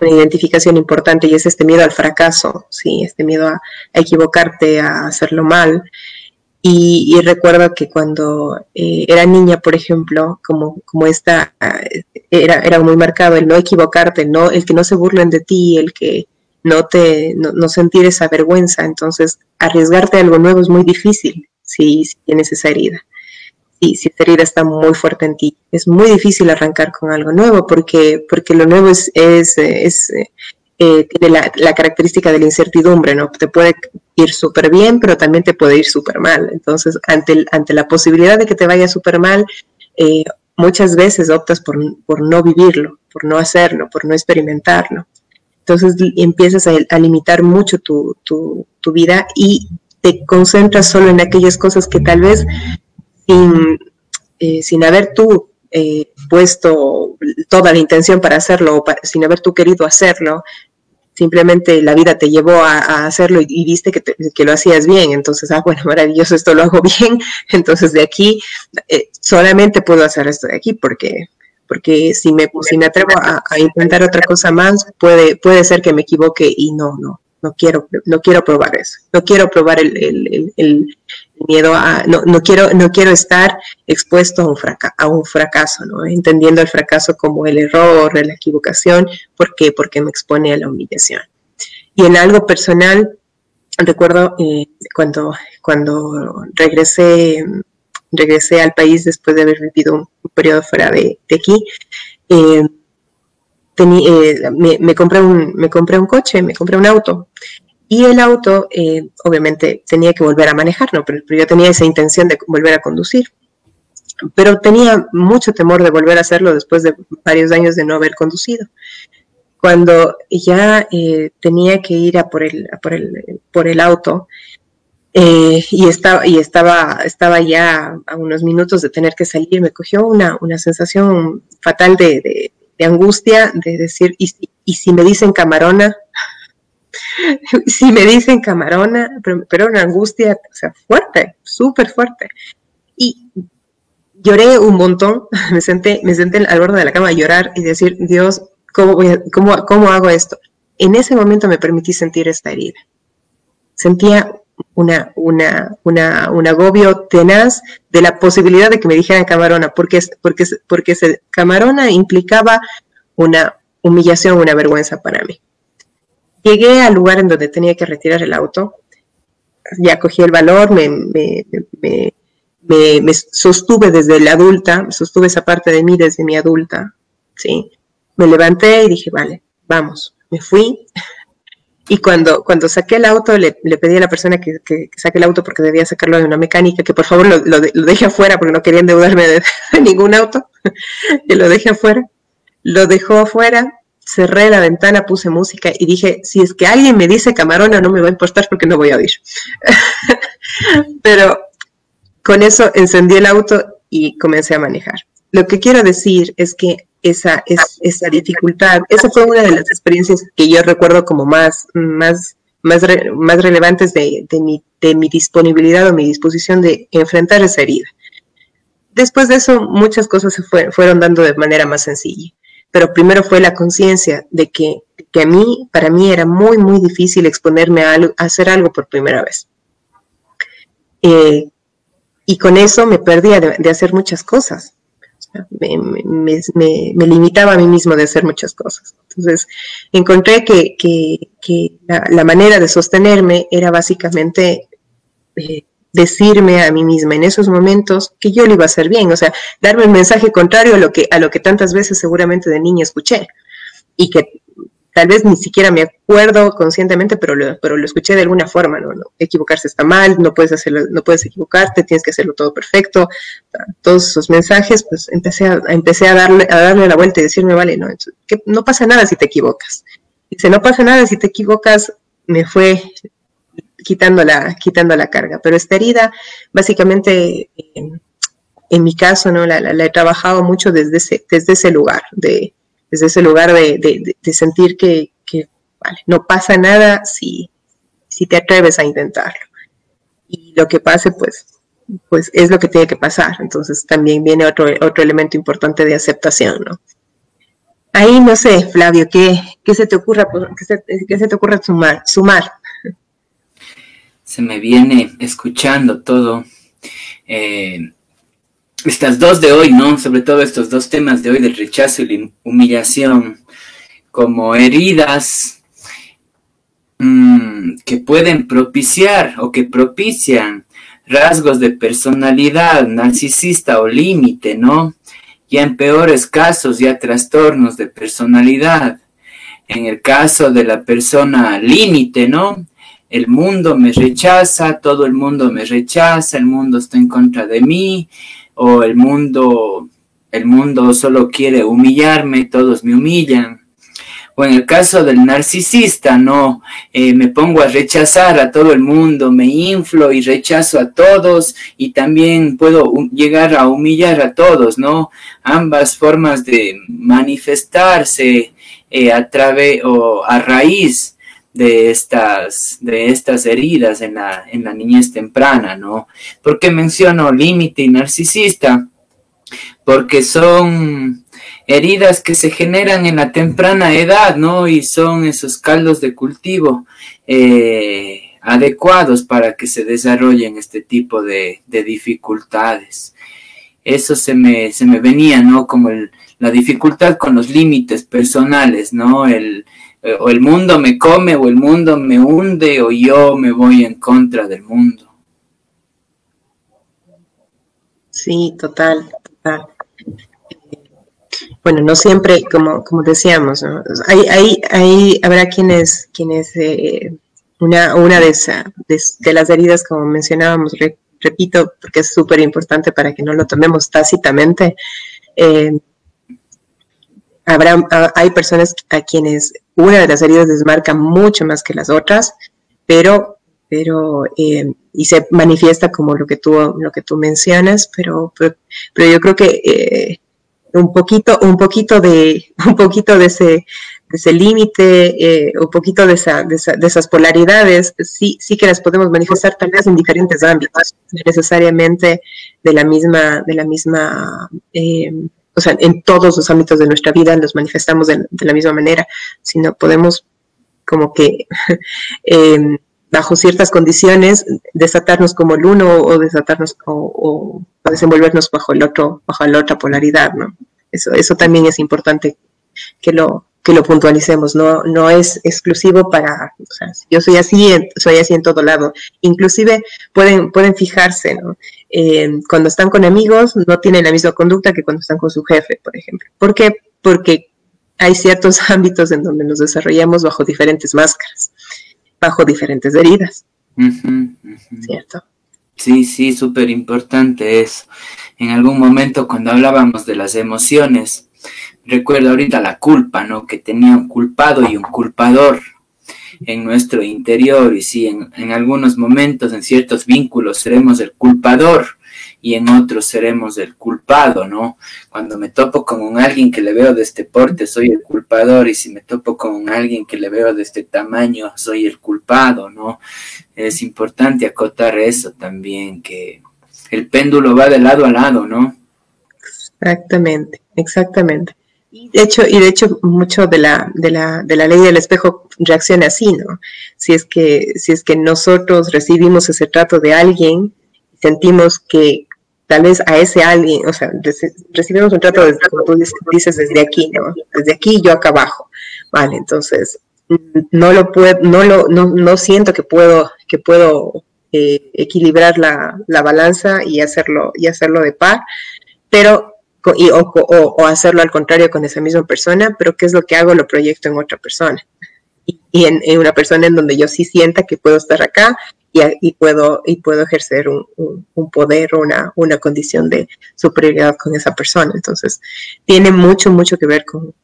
S5: una identificación importante y es este miedo al fracaso, ¿sí? este miedo a, equivocarte, a hacerlo mal. Y, recuerdo que cuando era niña, por ejemplo, como, como esta, era, era muy marcado el no equivocarte, no, el que no se burlen de ti, el que no te no, sentir esa vergüenza. Entonces, arriesgarte a algo nuevo es muy difícil si, tienes esa herida. Y si esa herida está muy fuerte en ti, es muy difícil arrancar con algo nuevo porque, porque lo nuevo es, es, es eh, tiene la, característica de la incertidumbre, ¿no? Te puede ir súper bien, pero también te puede ir súper mal. Entonces, ante, ante la posibilidad de que te vaya súper mal, eh, muchas veces optas por, por, no vivirlo, por no hacerlo, por no experimentarlo. Entonces empiezas a, limitar mucho tu, vida y te concentras solo en aquellas cosas que tal vez sin, eh, haber tú eh, puesto toda la intención para hacerlo, o sin haber tú querido hacerlo, simplemente la vida te llevó a, hacerlo y, viste que, que, lo hacías bien, entonces, ah, bueno, (laughs) maravilloso, esto lo hago bien, (laughs) entonces de aquí eh, solamente puedo hacer esto de aquí porque porque si me, si me atrevo a, a, intentar otra cosa más, puede, puede ser que me equivoque y no, no, no quiero, no quiero probar eso, no quiero probar el, miedo a, no, no, quiero, no quiero estar expuesto a un, a un fracaso, ¿no? entendiendo el fracaso como el error, la equivocación, ¿por qué? Porque me expone a la humillación. Y en algo personal, recuerdo eh, cuando, cuando regresé, regresé al país después de haber vivido un, periodo fuera de, aquí, eh, eh, me, compré un, me compré un coche, me compré un auto. Y el auto, eh, obviamente, tenía que volver a manejar, ¿no? Pero, yo tenía esa intención de volver a conducir. Pero tenía mucho temor de volver a hacerlo después de varios años de no haber conducido. Cuando ya eh, tenía que ir a por el, por el, por el auto, y, estaba, y estaba, estaba ya a unos minutos de tener que salir, me cogió una, una sensación fatal de, de angustia, de decir, ¿y, y si me dicen camarona? (laughs) si me dicen camarona, pero, pero, una angustia, o sea, fuerte, súper fuerte. Y lloré un montón, (laughs) me senté, me senté al borde de la cama a llorar y decir, Dios, ¿cómo, voy cómo, cómo hago esto? En ese momento me permití sentir esta herida. Sentía una, una, una, un agobio tenaz de la posibilidad de que me dijeran camarona, porque, porque, porque camarona implicaba una humillación, una vergüenza para mí. Llegué al lugar en donde tenía que retirar el auto, ya cogí el valor, me, me, me, me, sostuve desde la adulta, sostuve esa parte de mí desde mi adulta, ¿sí? Me levanté y dije, vale, vamos, me fui, y cuando, cuando saqué el auto, le, pedí a la persona que, saque el auto porque debía sacarlo de una mecánica, que por favor lo, lo, deje afuera porque no quería endeudarme de, (laughs) ningún auto, (laughs) que lo deje afuera. Lo dejó afuera, cerré la ventana, puse música y dije, si es que alguien me dice camarona, no me va a importar porque no voy a oír. (laughs) Pero con eso encendí el auto y comencé a manejar. Lo que quiero decir es que esa, dificultad. Esa fue una de las experiencias que yo recuerdo como más, más, más, más relevantes de, de, mi, de mi disponibilidad o mi disposición de enfrentar esa herida. Después de eso, muchas cosas se fueron dando de manera más sencilla. Pero primero fue la conciencia de que, que, a mí, para mí era muy, muy difícil exponerme a, hacer algo por primera vez. Eh, y con eso me perdía de hacer muchas cosas me, limitaba a mí mismo de hacer muchas cosas. Entonces, encontré que, la, manera de sostenerme era básicamente eh, decirme a mí misma en esos momentos que yo lo iba a hacer bien, o sea, darme el mensaje contrario a lo que, a lo que tantas veces seguramente de niña escuché y que tal vez ni siquiera me acuerdo conscientemente, pero lo, pero lo escuché de alguna forma, ¿no? Equivocarse está mal, no puedes hacerlo, no puedes equivocarte, tienes que hacerlo todo perfecto. Todos esos mensajes, pues empecé a, empecé a darle, a darle la vuelta y decirme, vale, no, no pasa nada si te equivocas. Dice, no pasa nada si te equivocas, me fue quitando la, quitando la carga. Pero esta herida, básicamente, en, mi caso, ¿no? La, la, he trabajado mucho desde ese, desde ese lugar, de, desde ese lugar de, sentir que, no pasa nada si, si te atreves a intentarlo. Y lo que pase, pues, pues es lo que tiene que pasar. Entonces también viene otro, otro elemento importante de aceptación, ¿no? Ahí no sé, Flavio, ¿qué, se te ocurra, qué se, te ocurre sumar, sumar?
S6: Se me viene escuchando todo. Eh, estas dos de hoy, ¿no? Sobre todo estos dos temas de hoy del rechazo y la humillación como heridas mm, que pueden propiciar o que propician rasgos de personalidad narcisista o límite, ¿no? Ya en peores casos, ya trastornos de personalidad. En el caso de la persona límite, ¿no? El mundo me rechaza, todo el mundo me rechaza, el mundo está en contra de mí, o el mundo, el mundo solo quiere humillarme, todos me humillan o en el caso del narcisista, no, eh, me pongo a rechazar a todo el mundo, me inflo y rechazo a todos y también puedo llegar a humillar a todos, ¿no? Ambas formas de manifestarse eh, a través o a raíz de estas, de estas heridas en la, en la niñez temprana, ¿no? ¿Por qué menciono límite y narcisista? Porque son heridas que se generan en la temprana edad, ¿no? Y son esos caldos de cultivo eh, adecuados para que se desarrollen este tipo de, dificultades. Eso se me, se me venía, ¿no? Como la dificultad con los límites personales, ¿no? El, o el mundo me come o el mundo me hunde o yo me voy en contra del mundo.
S5: Sí, total, total bueno, no siempre, como, como decíamos, hay, hay, hay, habrá quienes, quienes eh, una, una de, esa, de, las heridas, como mencionábamos, repito, porque es súper importante para que no lo tomemos tácitamente, eh, habrá, hay personas a quienes una de las heridas les marca mucho más que las otras, pero, pero eh, y se manifiesta como lo que tú, lo que tú mencionas, pero, pero, pero yo creo que un poquito, un poquito de, (laughs) un poquito de ese, ese límite, eh, un poquito de, esa, de, esas polaridades, sí, sí que las podemos manifestar tal vez en diferentes ámbitos, necesariamente de la misma, de la misma, eh, o sea, en todos los ámbitos de nuestra vida los manifestamos de, la misma manera, sino podemos como que (laughs) eh, bajo ciertas condiciones desatarnos como el uno o desatarnos o, desenvolvernos bajo el otro, bajo la otra polaridad, ¿no? Eso, eso también es importante que lo, que lo puntualicemos, no, no es exclusivo para, o sea, yo soy así, soy así en todo lado. Inclusive pueden, pueden fijarse, ¿no? cuando están con amigos no tienen la misma conducta que cuando están con su jefe, por ejemplo. ¿Por qué? Porque hay ciertos (laughs) ámbitos en donde nos desarrollamos bajo diferentes máscaras bajo diferentes heridas. ¿Cierto?
S6: Sí, sí, súper importante eso. En algún momento cuando hablábamos de las emociones, recuerdo ahorita la culpa, ¿no? Que tenía un culpado y un culpador en nuestro interior y sí, en, en algunos momentos, en ciertos vínculos, seremos el culpador y en otros seremos el culpado, ¿no? Cuando me topo con alguien que le veo de este porte, soy el culpador, y si me topo con alguien que le veo de este tamaño, soy el culpado, ¿no? Es importante acotar eso también, que el péndulo va de lado a lado, ¿no?
S5: Exactamente, exactamente. De hecho, y de hecho, mucho de la, de la, de la ley del espejo reacciona así, ¿no? Si es que, si es que nosotros recibimos ese trato de alguien, sentimos que tal vez a ese alguien, o sea, recibimos un trato, como tú dices, desde aquí, ¿no? Desde aquí yo acá abajo. Vale, entonces, no lo puedo, no lo, no, no siento que puedo, que puedo eh, equilibrar la, la, balanza y hacerlo, y hacerlo de par, pero y, o, o, hacerlo al contrario con esa misma persona, pero ¿qué es lo que hago? Lo proyecto en otra persona. Y, en, en, una persona en donde yo sí sienta que puedo estar acá y, puedo, y puedo ejercer un, un, poder o una, una, condición de superioridad con esa persona. Entonces, tiene mucho, mucho que ver con,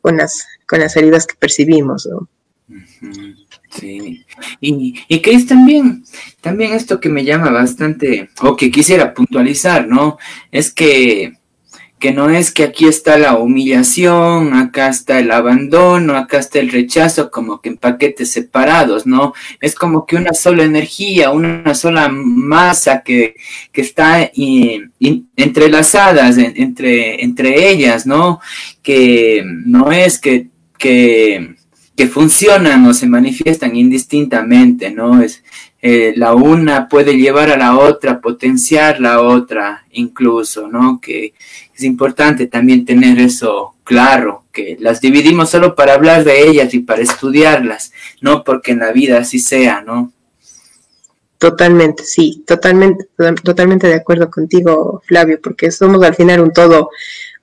S5: con, las, con las heridas que percibimos. ¿no?
S6: Sí, y, y que es también, también esto que me llama bastante, o que quisiera puntualizar, ¿no? Es que que no es que aquí está la humillación, acá está el abandono, acá está el rechazo, como que en paquetes separados, ¿no? Es como que una sola energía, una sola masa que, que está entrelazadas entre, entre ellas, ¿no? Que no es que, que, que funcionan o se manifiestan indistintamente, ¿no? Es, eh, la una puede llevar a la otra, potenciar la otra incluso, ¿no? Que es importante también tener eso claro que las dividimos solo para hablar de ellas y para estudiarlas, no porque en la vida así sea, ¿no?
S5: Totalmente, sí, totalmente, totalmente de acuerdo contigo, Flavio, porque somos al final un todo,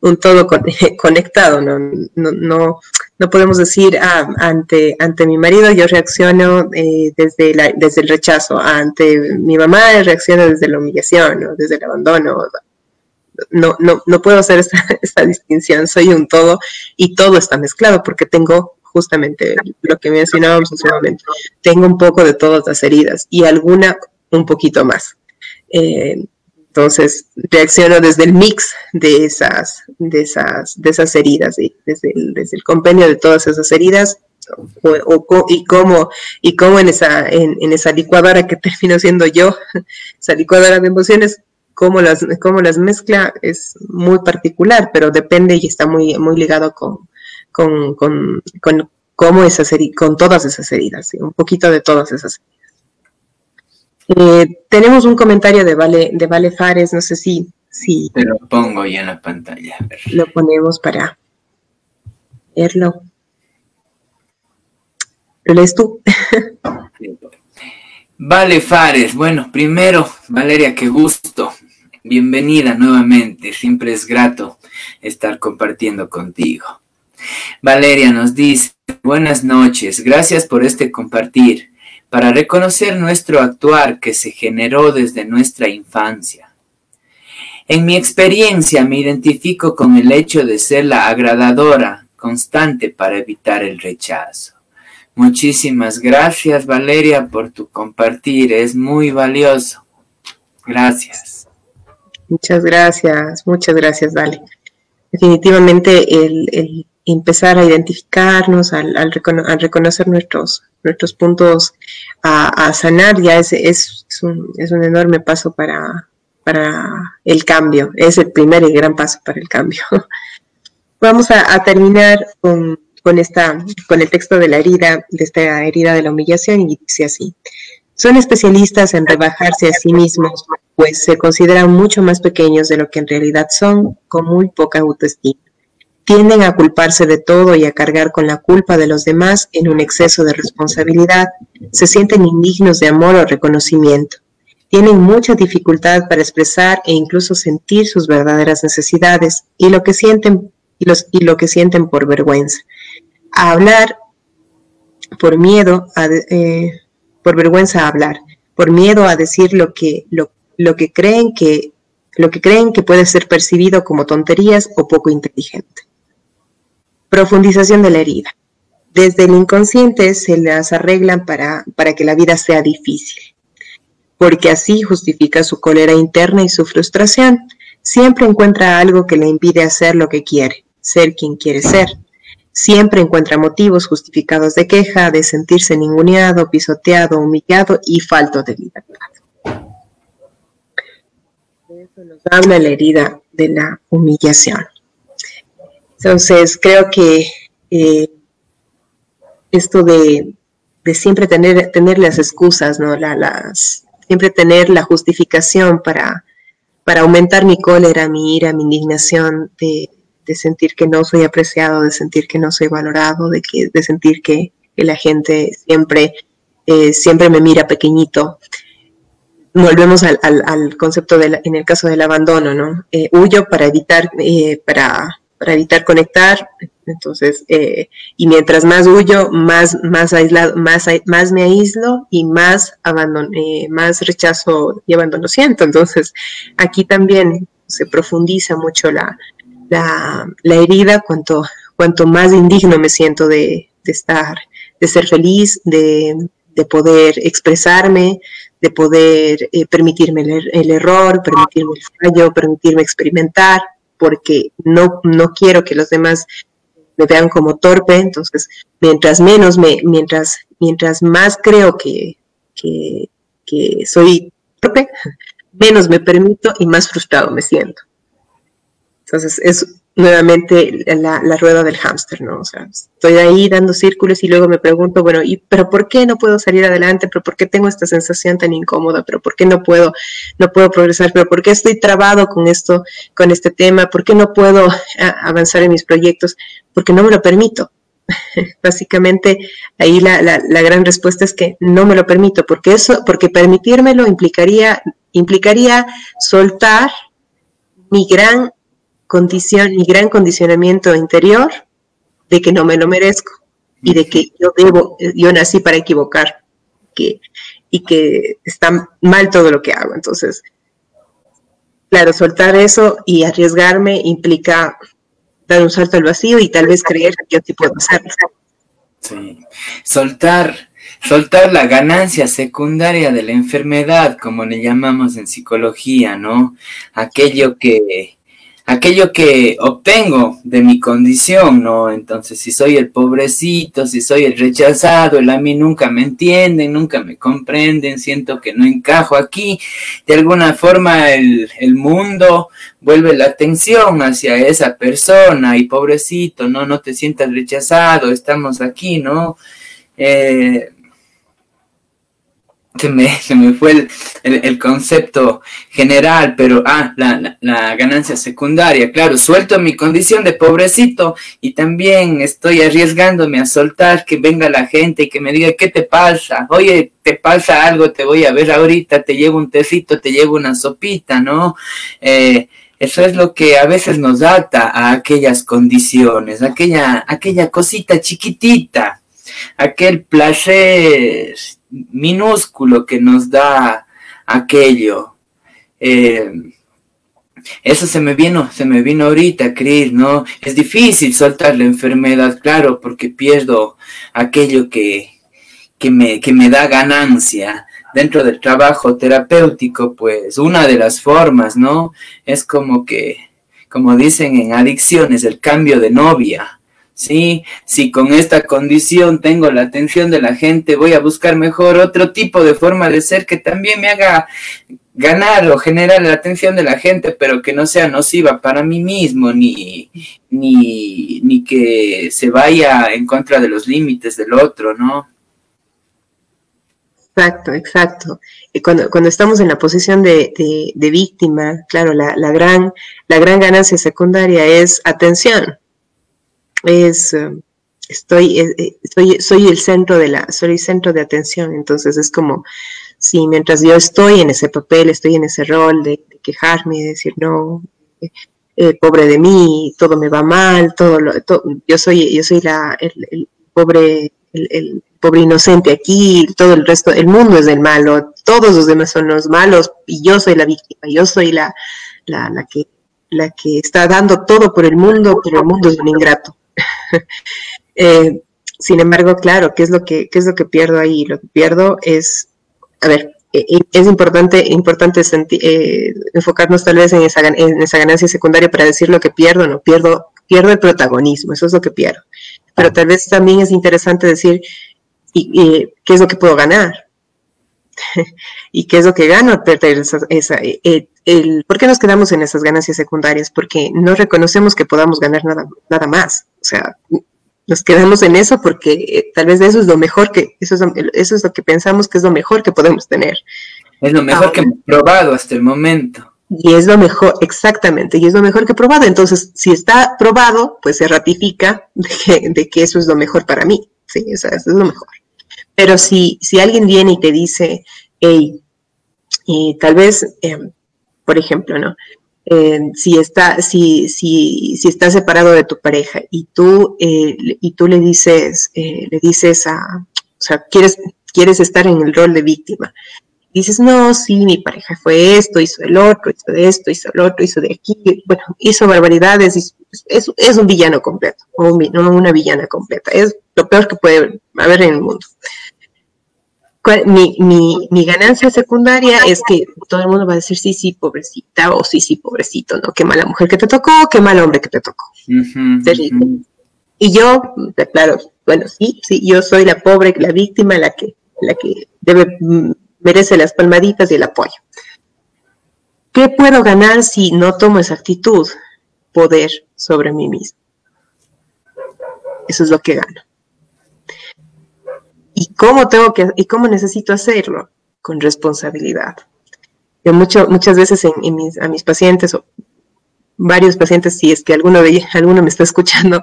S5: un todo (laughs) conectado, ¿no? No, no, no podemos decir, ah, ante, ante mi marido yo reacciono eh, desde, la, desde el rechazo, ante mi mamá reacciono desde la humillación, o desde el abandono. No, no, no puedo hacer esta, (laughs) esta distinción, soy un todo y todo está mezclado porque tengo justamente lo que mencionábamos en su momento. Tengo un poco de todas las heridas y alguna un poquito más. Eh, entonces reacciono desde el mix de esas, de esas, de esas heridas, desde, el, desde el compendio de todas esas heridas y cómo y cómo en esa en, esa licuadora que (laughs) termino siendo yo esa licuadora de emociones cómo las cómo las mezcla es muy particular pero depende y está muy muy ligado con con, con, cómo esas con todas esas heridas, un poquito de todas esas heridas. Eh, tenemos un comentario de Vale, de Vale Fares, no sé si, si...
S6: Te lo pongo ya en la pantalla.
S5: Lo ponemos para verlo. ¿Lo lees tú? (laughs)
S6: vale Fares, bueno, primero, Valeria, qué gusto. Bienvenida nuevamente, siempre es grato estar compartiendo contigo. Valeria nos dice, buenas noches, gracias por este compartir, para reconocer nuestro actuar que se generó desde nuestra infancia. En mi experiencia me identifico con el hecho de ser la agradadora constante para evitar el rechazo. Muchísimas gracias Valeria por tu compartir, es muy valioso. Gracias.
S5: Muchas gracias, muchas gracias, Vale. Definitivamente el, empezar a identificarnos, al, reconocer nuestros, nuestros puntos a, sanar, ya es, es, un, es, un, enorme paso para, para el cambio, es el primer y gran paso para el cambio. (laughs) Vamos a, terminar con, con, esta, con el texto de la herida, de esta herida de la humillación, y dice así. Son especialistas en rebajarse a sí mismos, pues se consideran mucho más pequeños de lo que en realidad son, con muy poca autoestima tienden a culparse de todo y a cargar con la culpa de los demás en un exceso de responsabilidad, se sienten indignos de amor o reconocimiento, tienen mucha dificultad para expresar e incluso sentir sus verdaderas necesidades y lo que sienten, y los, y lo que sienten por vergüenza. A hablar por miedo, a, eh, por vergüenza a hablar, por miedo a decir lo que, lo, que creen que lo que creen que puede ser percibido como tonterías o poco inteligente. Profundización de la herida. Desde el inconsciente se las arreglan para, para que la vida sea difícil, porque así justifica su cólera interna y su frustración. Siempre encuentra algo que le impide hacer lo que quiere, ser quien quiere ser. Siempre encuentra motivos justificados de queja, de sentirse ninguneado, pisoteado, humillado y falto de libertad. Eso nos habla la herida de la humillación. Entonces, creo que eh, esto de, siempre tener, tener las excusas, ¿no? las, siempre tener la justificación para, para aumentar mi cólera, mi ira, mi indignación, de, sentir que no soy apreciado, de sentir que no soy valorado, de, que, de sentir que, la gente siempre, eh, siempre me mira pequeñito. Volvemos al, al, concepto de en el caso del abandono, ¿no? Eh, huyo para evitar, para para evitar conectar. Entonces, eh, y mientras más huyo, más, más aislado, más, más me aíslo y más abandono, eh, más rechazo y abandono siento. Entonces, aquí también se profundiza mucho la, la, herida, cuanto, cuanto más indigno me siento de, estar, de ser feliz, de, poder expresarme, de poder eh, permitirme el, el, error, permitirme el fallo, permitirme experimentar, porque no, no quiero que los demás me vean como torpe, entonces mientras menos me, mientras, mientras más creo que, que, soy torpe, (laughs) menos me permito y más frustrado me siento. Entonces es nuevamente la, rueda del hámster, ¿no? O sea, estoy ahí dando círculos y luego me pregunto, bueno, ¿y pero por qué no puedo salir adelante? ¿Pero por qué tengo esta sensación tan incómoda? ¿Pero por qué no puedo, no puedo progresar? ¿Pero por qué estoy trabado con esto, con este tema? ¿Por qué no puedo avanzar en mis proyectos? Porque no me lo permito. (laughs) Básicamente, ahí la, la, gran respuesta es que no me lo permito, porque eso, porque permitírmelo implicaría, implicaría soltar mi gran condición, mi gran condicionamiento interior de que no me lo merezco y de que yo debo, yo nací para equivocar que, y que está mal todo lo que hago. Entonces, claro, soltar eso y arriesgarme implica dar un salto al vacío y tal vez creer que yo sí puedo hacerlo.
S6: Sí, soltar, soltar la ganancia secundaria de la enfermedad, como le llamamos en psicología, ¿no? Aquello que, aquello que obtengo de mi condición, ¿no? Entonces, si soy el pobrecito, si soy el rechazado, el a mí nunca me entienden, nunca me comprenden, siento que no encajo aquí, de alguna forma el, el mundo vuelve la atención hacia esa persona y pobrecito, no, no te sientas rechazado, estamos aquí, ¿no? Eh, (laughs) se me, fue el, concepto general, pero ah, la, la, ganancia secundaria, claro, suelto mi condición de pobrecito y también estoy arriesgándome a soltar que venga la gente y que me diga, ¿qué te pasa? Oye, te pasa algo, te voy a ver ahorita, te llevo un tecito, te llevo una sopita, ¿no? Eh, eso es lo que a veces nos ata a aquellas condiciones, aquella, aquella cosita chiquitita, aquel placer minúsculo que nos da aquello. Eh, eso se me vino, se me vino ahorita, Cris, ¿no? Es difícil soltar la enfermedad, claro, porque pierdo aquello que, que, me, que me da ganancia. Dentro del trabajo terapéutico, pues una de las formas, ¿no? Es como que, como dicen en adicciones, el cambio de novia. ¿Sí? Si con esta condición tengo la atención de la gente, voy a buscar mejor otro tipo de forma de ser que también me haga ganar o generar la atención de la gente, pero que no sea nociva para mí mismo, ni, ni, ni que se vaya en contra de los límites del otro, ¿no?
S5: Exacto, exacto. Y cuando, cuando estamos en la posición de, de, víctima, claro, la, la, gran, la gran ganancia secundaria es atención, es, eh, estoy, eh, eh, soy, el centro de la, soy el centro de atención, entonces es como si mientras yo estoy en ese papel, estoy en ese rol de, quejarme, de decir no, pobre de mí, todo me va mal, todo, lo, yo soy, yo soy la, el, pobre, el, pobre inocente aquí, todo el resto, el mundo es el malo, todos los demás son los malos y yo soy la víctima, yo soy la, la, la que la que está dando todo por el mundo, pero el mundo es un ingrato. (laughs) Eh, sin embargo, claro, ¿qué es lo que, qué es lo que pierdo ahí? Lo que pierdo es, a ver, eh, eh, es importante, importante enfocarnos tal vez en esa, en esa ganancia secundaria para decir lo que pierdo, no pierdo, pierdo el protagonismo, eso es lo que pierdo. Pero tal vez también es interesante decir, y, qué es lo que puedo ganar? (laughs) ¿Y qué es lo que gano perder esa, esa el, ¿Por qué nos quedamos en esas ganancias secundarias? Porque no reconocemos que podamos ganar nada, nada más. O sea, nos quedamos en eso porque eh, tal vez eso es lo mejor que, eso es, eso es lo que pensamos que es lo mejor que podemos tener.
S6: Es lo mejor que hemos probado hasta el momento.
S5: Y es lo mejor, exactamente, y es lo mejor que he probado. Entonces, si está probado, pues se ratifica de que, eso es lo mejor para mí. Sí, o sea, eso es lo mejor. Pero si, si alguien viene y te dice, hey, y tal vez, em, por ejemplo, ¿no? Eh, si está si, si, si está separado de tu pareja y tú eh, y tú le dices eh, le dices a o sea quieres quieres estar en el rol de víctima dices no sí mi pareja fue esto hizo el otro hizo esto hizo el otro hizo de aquí bueno hizo barbaridades es, es un villano completo o no una villana completa es lo peor que puede haber en el mundo mi, mi, mi, ganancia secundaria es que todo el mundo va a decir, sí, sí, pobrecita, o sí, sí, pobrecito, ¿no? Qué mala mujer que te tocó, qué mal hombre que te tocó. Y yo, claro, bueno, sí, sí, yo soy la pobre, la víctima, la que, la que debe, mm, merece las palmaditas y el apoyo. ¿Qué puedo ganar si no tomo esa actitud? poder sobre mí mismo. Eso es lo que gano. ¿Y cómo tengo que, y cómo necesito hacerlo? Con responsabilidad. Yo mucho, muchas veces en, mis, a mis pacientes, o varios pacientes, si es que alguno de (laughs) alguno me está escuchando,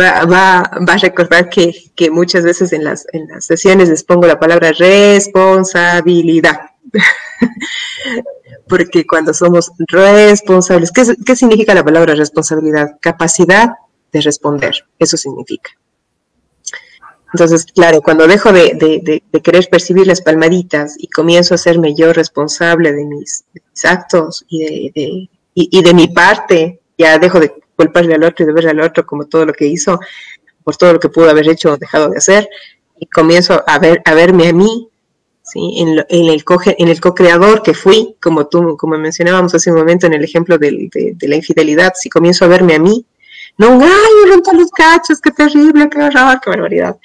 S5: va, va, a recordar que, que, muchas veces en las, en las sesiones les pongo la palabra responsabilidad. (laughs) Porque cuando somos responsables, ¿qué, ¿qué significa la palabra responsabilidad? Capacidad de responder, eso significa. Entonces, claro, cuando dejo de, querer percibir las palmaditas y comienzo a hacerme yo responsable de mis, actos y de, y, de mi parte, ya dejo de culparle al otro y de verle al otro como todo lo que hizo, por todo lo que pudo haber hecho o dejado de hacer, y comienzo a, ver, a verme a mí, ¿sí? en, el co en el co-creador que fui, como tú, como mencionábamos hace un momento en el ejemplo de, la infidelidad, si comienzo a verme a mí, no, ay, rompo los cachos, qué terrible, qué horror, qué barbaridad,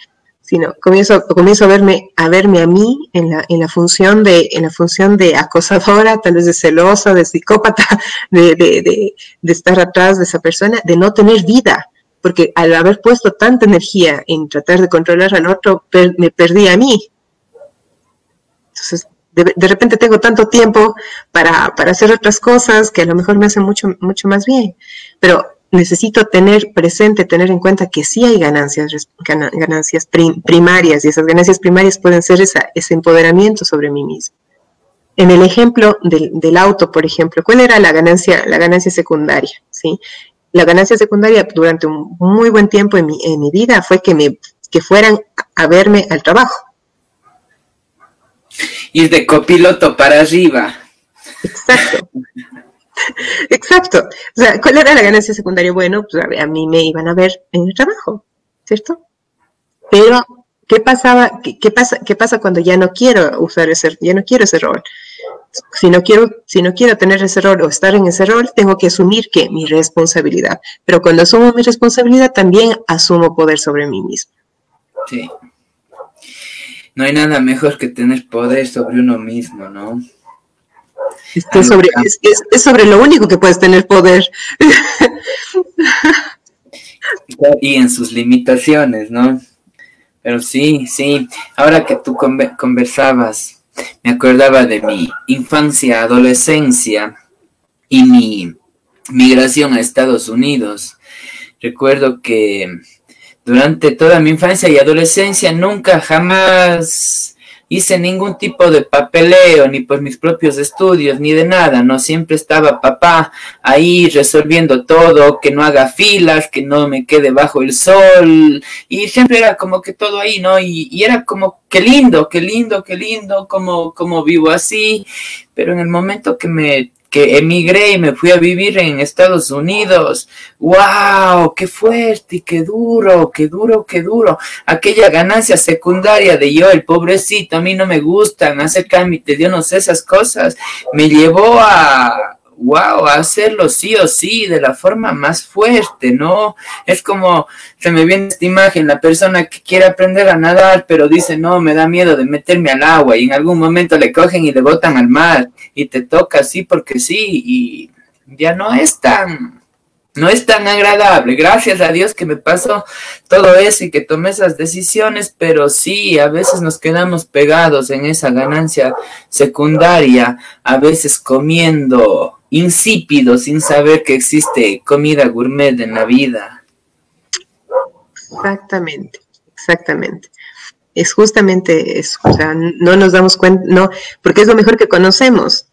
S5: sino comienzo, comienzo a verme, a verme a mí en la, en la función de, en la función de acosadora, tal vez de celosa, de psicópata, (laughs) de, de, de, estar atrás de esa persona, de no tener vida, porque al haber puesto tanta energía en tratar de controlar al otro, me perdí a mí. Entonces, de, de, repente tengo tanto tiempo para, para hacer otras cosas que a lo mejor me hacen mucho, mucho más bien. Pero necesito tener presente, tener en cuenta que sí hay ganancias, ganancias primarias y esas ganancias primarias pueden ser ese empoderamiento sobre mí mismo. En el ejemplo del, auto, por ejemplo, ¿cuál era la ganancia, la ganancia secundaria? ¿sí? La ganancia secundaria durante un muy buen tiempo en mi, en mi vida fue que, me, que fueran a verme al trabajo.
S6: Ir de copiloto para arriba.
S5: Exacto. (laughs) Exacto. O sea, ¿cuál era la ganancia secundaria? Bueno, pues a, mí me iban a ver en el trabajo, ¿cierto? Pero, ¿qué pasaba? ¿Qué, pasa, ¿Qué pasa cuando ya no quiero usar ese, ya no quiero ese rol? Si no quiero, si no quiero tener ese rol o estar en ese rol, tengo que asumir que mi responsabilidad. Pero cuando asumo mi responsabilidad, también asumo poder sobre mí mismo.
S6: Sí. No hay nada mejor que tener poder sobre uno mismo, ¿no?
S5: Es, sobre, es, sobre lo único que puedes tener poder.
S6: Y en sus limitaciones, ¿no? Pero sí, sí, ahora que tú conversabas, me acordaba de mi infancia, adolescencia y mi migración a Estados Unidos. Recuerdo que durante toda mi infancia y adolescencia nunca jamás hice ningún tipo de papeleo, ni por mis propios estudios, ni de nada, ¿no? Siempre estaba papá ahí resolviendo todo, que no haga filas, que no me quede bajo el sol, y siempre era como que todo ahí, ¿no? Y, y era como, qué lindo, qué lindo, qué lindo, como, como vivo así, pero en el momento que me que emigré y me fui a vivir en Estados Unidos. ¡Wow! ¡Qué fuerte! ¡Qué duro! ¡Qué duro! ¡Qué duro! Aquella ganancia secundaria de yo, el pobrecito, a mí no me gustan hacer trámites, yo no sé esas cosas, me llevó a, wow, hacerlo sí o sí, de la forma más fuerte, ¿no? Es como, se me viene esta imagen, la persona que quiere aprender a nadar, pero dice, no, me da miedo de meterme al agua, y en algún momento le cogen y le botan al mar, y te toca así porque sí, y ya no es tan, no es tan agradable. Gracias a Dios que me pasó todo eso y que tomé esas decisiones, pero sí, a veces nos quedamos pegados en esa ganancia secundaria, a veces comiendo insípido sin saber que existe comida gourmet en la vida.
S5: Exactamente, exactamente. Es justamente eso, o sea, no nos damos cuenta, no, porque es lo mejor que conocemos.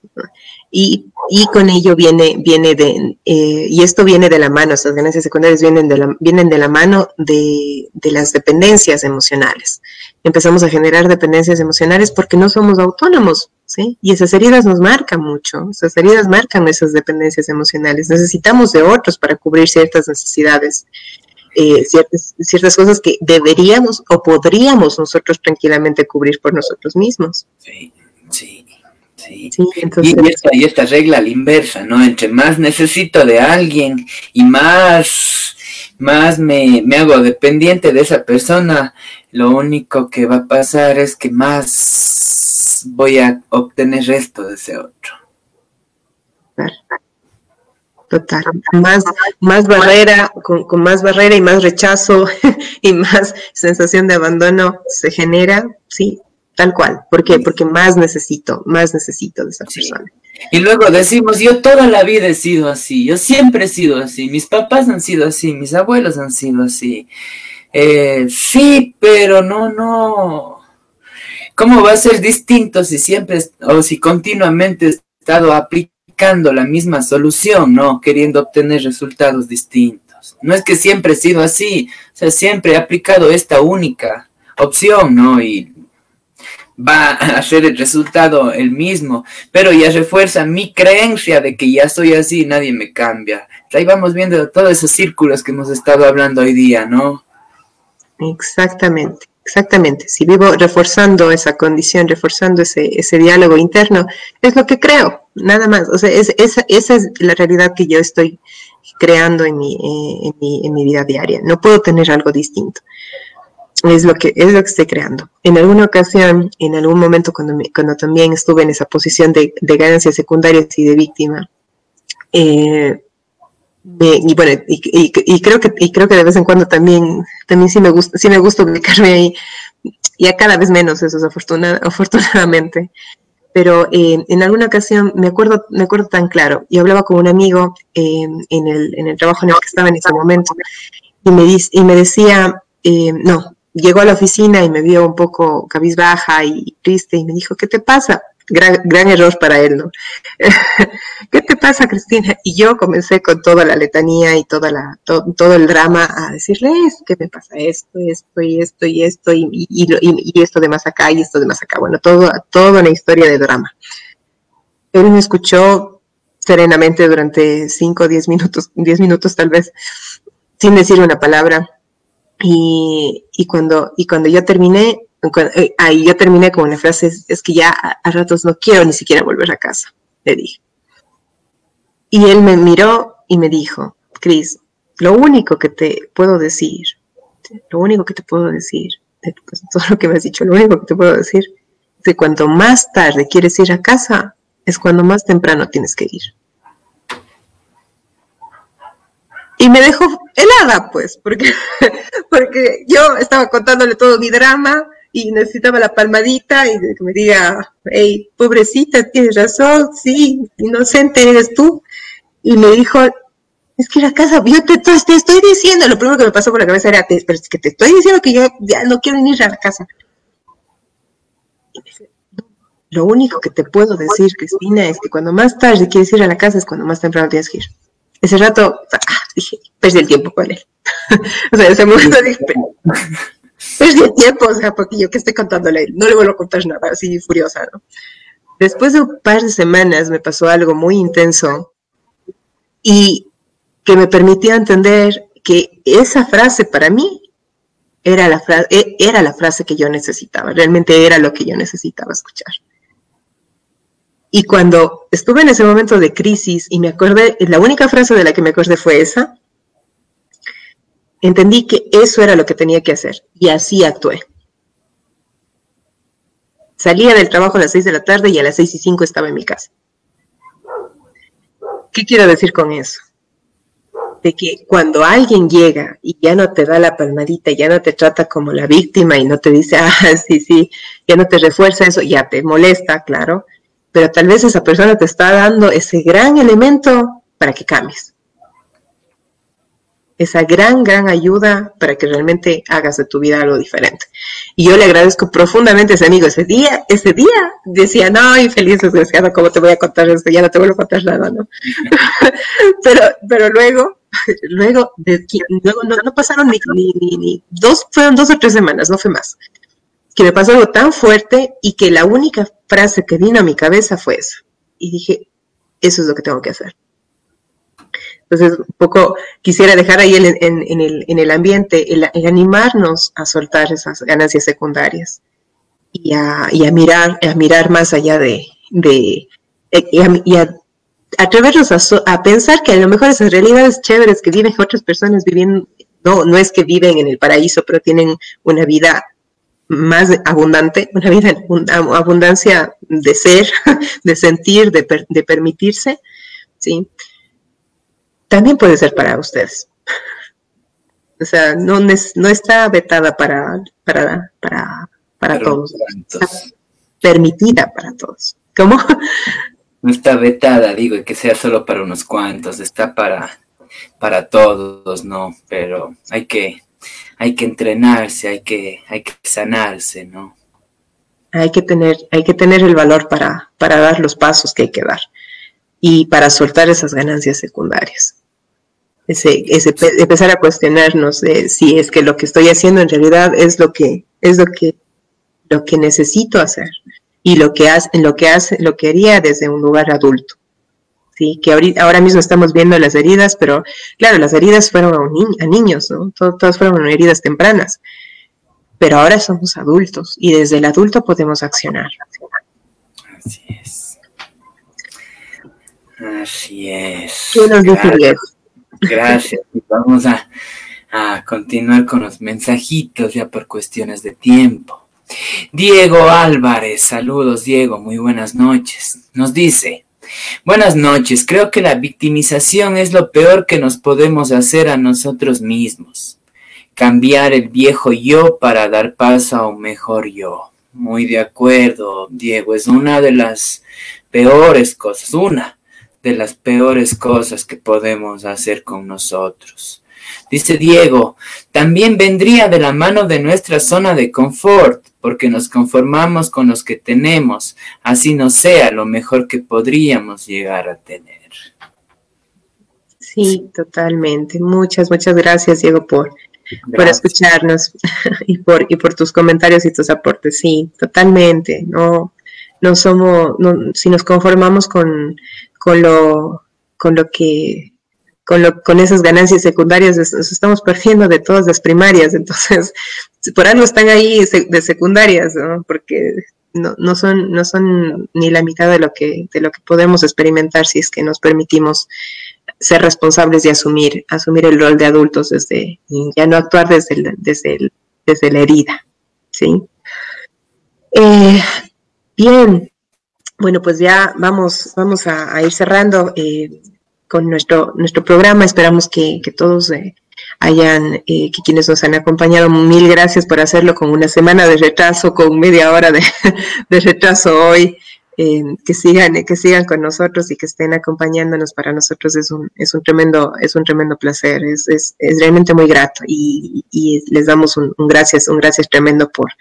S5: Y, y con ello viene, viene de, eh, y esto viene de la mano, estas ganancias secundarias vienen de la, vienen de la mano de, de las dependencias emocionales. Empezamos a generar dependencias emocionales porque no somos autónomos, ¿sí? Y esas heridas nos marcan mucho, esas heridas marcan esas dependencias emocionales. Necesitamos de otros para cubrir ciertas necesidades, eh, ciertas, ciertas cosas que deberíamos o podríamos nosotros tranquilamente cubrir por nosotros mismos.
S6: Sí. Sí. entonces... y, esta, regla a la inversa, ¿no? Entre más necesito de alguien y más, más me, me hago dependiente de esa persona, lo único que va a pasar es que más voy a obtener esto de ese otro.
S5: total. Más, más barrera, con, con, más barrera y más rechazo (laughs) y más sensación de abandono se genera, sí, tal cual. ¿Por qué? Porque más necesito, más necesito de esa persona.
S6: Y luego decimos, yo toda la vida he sido así, yo siempre he sido así, mis papás han sido así, mis abuelos han sido así. Eh, sí, pero no, no. ¿Cómo va a ser distinto si siempre o si continuamente he estado aplicando la misma solución, no? Queriendo obtener resultados distintos. No es que siempre he sido así, o sea, siempre he aplicado esta única opción, ¿no? Y va a ser el resultado el mismo, pero ya refuerza mi creencia de que ya soy así, nadie me cambia. Ahí vamos viendo todos esos círculos que hemos estado hablando hoy día, ¿no?
S5: Exactamente, exactamente. Si vivo reforzando esa condición, reforzando ese, ese diálogo interno, es lo que creo, nada más. O sea, es, esa, esa es la realidad que yo estoy creando en mi, eh, en, mi, en mi vida diaria. No puedo tener algo distinto es lo que es lo que estoy creando. En alguna ocasión, en algún momento cuando, cuando también estuve en esa posición de, de ganancias secundarias y de víctima, eh, y bueno, y, creo que y creo que de vez en cuando también también sí me gusta sí me gusta ubicarme ahí, ya cada vez menos eso es (laughs) afortunadamente. Pero eh, en alguna ocasión me acuerdo me acuerdo tan claro. Yo hablaba con un amigo eh, en, el, en el trabajo en el que estaba en ese momento y me, y me decía, no, llegó a la oficina y me vio un poco cabizbaja y triste y me dijo, ¿qué te pasa? Gran, gran error para él, ¿no? (laughs) ¿Qué te pasa, Cristina? Y yo comencé con toda la letanía y toda la, todo el drama a decirle, es que me pasa esto, esto y esto y esto y, y, y, esto de más acá y esto de más acá. Bueno, todo, toda una historia de drama. Él me escuchó serenamente durante cinco o diez minutos, diez minutos tal vez, sin decir una palabra y, cuando, y cuando yo terminé, eh, ahí yo terminé con una frase, es, que ya a, ratos no quiero ni siquiera volver a casa, le dije. Y él me miró y me dijo, Cris, lo único que te puedo decir, lo único que te puedo decir, (laughs) todo lo que me has dicho, lo único que te puedo decir, es que cuanto más tarde quieres ir a casa, es cuando más temprano tienes que ir. Y me dejó helada, pues, porque, (laughs) porque yo estaba contándole todo mi drama y necesitaba la palmadita y que me diga, hey, pobrecita, tienes razón, sí, inocente eres tú. Y me dijo, es que la casa, yo te, estoy diciendo, lo primero que me pasó por la cabeza era, pero es que te estoy diciendo que yo ya no quiero ir a la casa. lo único que te puedo decir, Cristina, es que cuando más tarde quieres ir a la casa es cuando más temprano tienes que ir. Ese rato, dije, perdí el tiempo con él. (laughs) o sea, ese momento dije, perdí el tiempo, o sea, porque yo que estoy contándole, no le vuelvo a contar nada, así furiosa, ¿no? Después de un par de semanas me pasó algo muy intenso y que me permitió entender que esa frase para mí era la, frase, e, era la frase que yo necesitaba, realmente era lo que yo necesitaba escuchar. Y cuando estuve en ese momento de crisis y me acordé, la única frase de la que me acordé fue esa, entendí que eso era lo que tenía que hacer y así actué. Salía del trabajo a las seis de la tarde y a las seis y cinco estaba en mi casa. ¿Qué quiero decir con eso? De que cuando alguien llega y ya no te da la palmadita, ya no te trata como la víctima y no te dice, ah, sí, sí, ya no te refuerza eso, ya te molesta, claro, pero tal vez esa persona te está dando ese gran elemento para que cambies. Esa gran, gran ayuda para que realmente hagas de tu vida algo diferente. Y yo le agradezco profundamente a ese amigo. Ese día, ese día decía, no, infeliz desgraciado, ¿cómo te voy a contar esto? Ya no te vuelvo a contar nada, ¿no? (laughs) pero, pero luego, luego, luego no, pasaron ni, ni, ni dos, fueron dos o tres semanas, no fue más que me pasó algo tan fuerte y que la única frase que vino a mi cabeza fue eso. Y dije, eso es lo que tengo que hacer. Entonces, un poco quisiera dejar ahí en, el, en el, ambiente el, animarnos a soltar esas ganancias secundarias y a, y a mirar, a mirar más allá de, de y a, atrevernos a, a, pensar que a lo mejor esas realidades chéveres que viven otras personas viviendo, no, no es que viven en el paraíso, pero tienen una vida más abundante, una vida en abundancia de ser, (laughs) de sentir, de, de permitirse, ¿sí? también puede ser para ustedes. (laughs) O sea, no, no está vetada para, para, para, para todos. Está permitida para todos. ¿Cómo? (laughs)
S6: No está vetada, digo, y que sea solo para unos cuantos, está para, para todos, ¿no? Pero hay que, hay que entrenarse, hay que, hay que sanarse, ¿no?
S5: Hay que tener, hay que tener el valor para, para dar los pasos que hay que dar y para soltar esas ganancias secundarias. Ese, ese, empezar a cuestionarnos de si es que lo que estoy haciendo en realidad es lo que, es lo que, lo que necesito hacer y lo que hace, lo que hace, lo que haría desde un lugar adulto. Sí, que ahora mismo estamos viendo las heridas, pero claro, las heridas fueron a, niños, ¿no? todas fueron heridas tempranas. Pero ahora somos adultos y desde el adulto podemos accionar.
S6: Así es. Así es.
S5: ¿Qué nos dice
S6: Gracias. Vamos a, a continuar con los mensajitos ya por cuestiones de tiempo. Diego Álvarez, saludos Diego, muy buenas noches. Nos dice, buenas noches, creo que la victimización es lo peor que nos podemos hacer a nosotros mismos. Cambiar el viejo yo para dar paso a un mejor yo. Muy de acuerdo, Diego, es una de las peores cosas, una de las peores cosas que podemos hacer con nosotros. Dice Diego, también vendría de la mano de nuestra zona de confort, porque nos conformamos con los que tenemos, así no sea lo mejor que podríamos llegar a tener.
S5: Sí, totalmente. Muchas, muchas gracias, Diego, por, por escucharnos (laughs) y por, y por tus comentarios y tus aportes. Sí, totalmente. No, no somos, si nos conformamos con, con lo, con lo que con, lo, con esas ganancias secundarias nos estamos perdiendo de todas las primarias, (laughs) entonces por algo están ahí de secundarias, ¿no? porque no, no, son, no son ni la mitad de lo, que, de lo que podemos experimentar si es que nos permitimos ser responsables y asumir, asumir el rol de adultos desde, ya no actuar desde, desde, desde la herida, ¿sí? Eh, bien, bueno, pues ya vamos, vamos a, ir cerrando. Eh, con nuestro, nuestro programa. Esperamos que, todos eh, hayan, eh, que quienes nos han acompañado, mil gracias por hacerlo con una semana de retraso, con media hora de, (laughs) retraso hoy. Eh, que sigan que sigan con nosotros y que estén acompañándonos para nosotros es un es un tremendo es un tremendo placer es, es, realmente muy grato y, les damos un, gracias un gracias tremendo por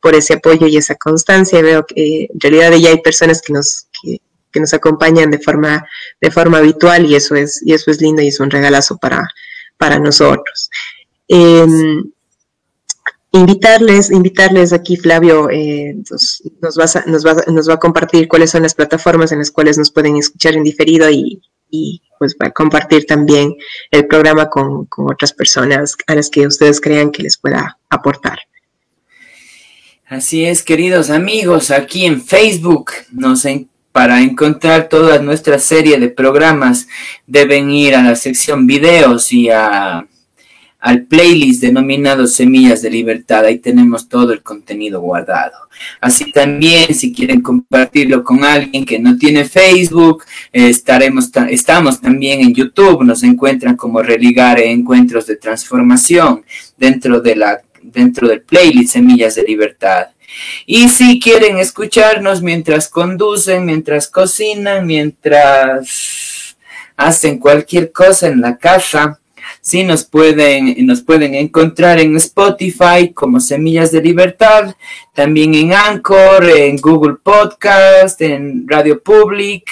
S5: por ese apoyo y esa constancia veo que en realidad ya hay personas que nos que, que nos acompañan de forma, de forma habitual y eso es, y eso es lindo y es un regalazo para, para nosotros. Em, invitarles, invitarles aquí, Flavio, eh, nos, nos, nos, va, nos, va a, compartir cuáles son las plataformas en las cuales nos pueden escuchar en diferido y, y pues va a compartir también el programa con, con, otras personas a las que ustedes crean que les pueda aportar.
S6: Así es, queridos amigos, aquí en Facebook nos, para encontrar toda nuestra serie de programas deben ir a la sección videos y a, al playlist denominado Semillas de Libertad. Ahí tenemos todo el contenido guardado. Así también, si quieren compartirlo con alguien que no tiene Facebook, estaremos estamos también en YouTube. Nos encuentran como Religar Encuentros de Transformación dentro, de la, dentro del playlist Semillas de Libertad. Y si quieren escucharnos mientras conducen, mientras cocinan, mientras hacen cualquier cosa en la casa, sí nos pueden, nos pueden encontrar en Spotify como Semillas de Libertad, también en Anchor, en Google Podcast, en Radio Public.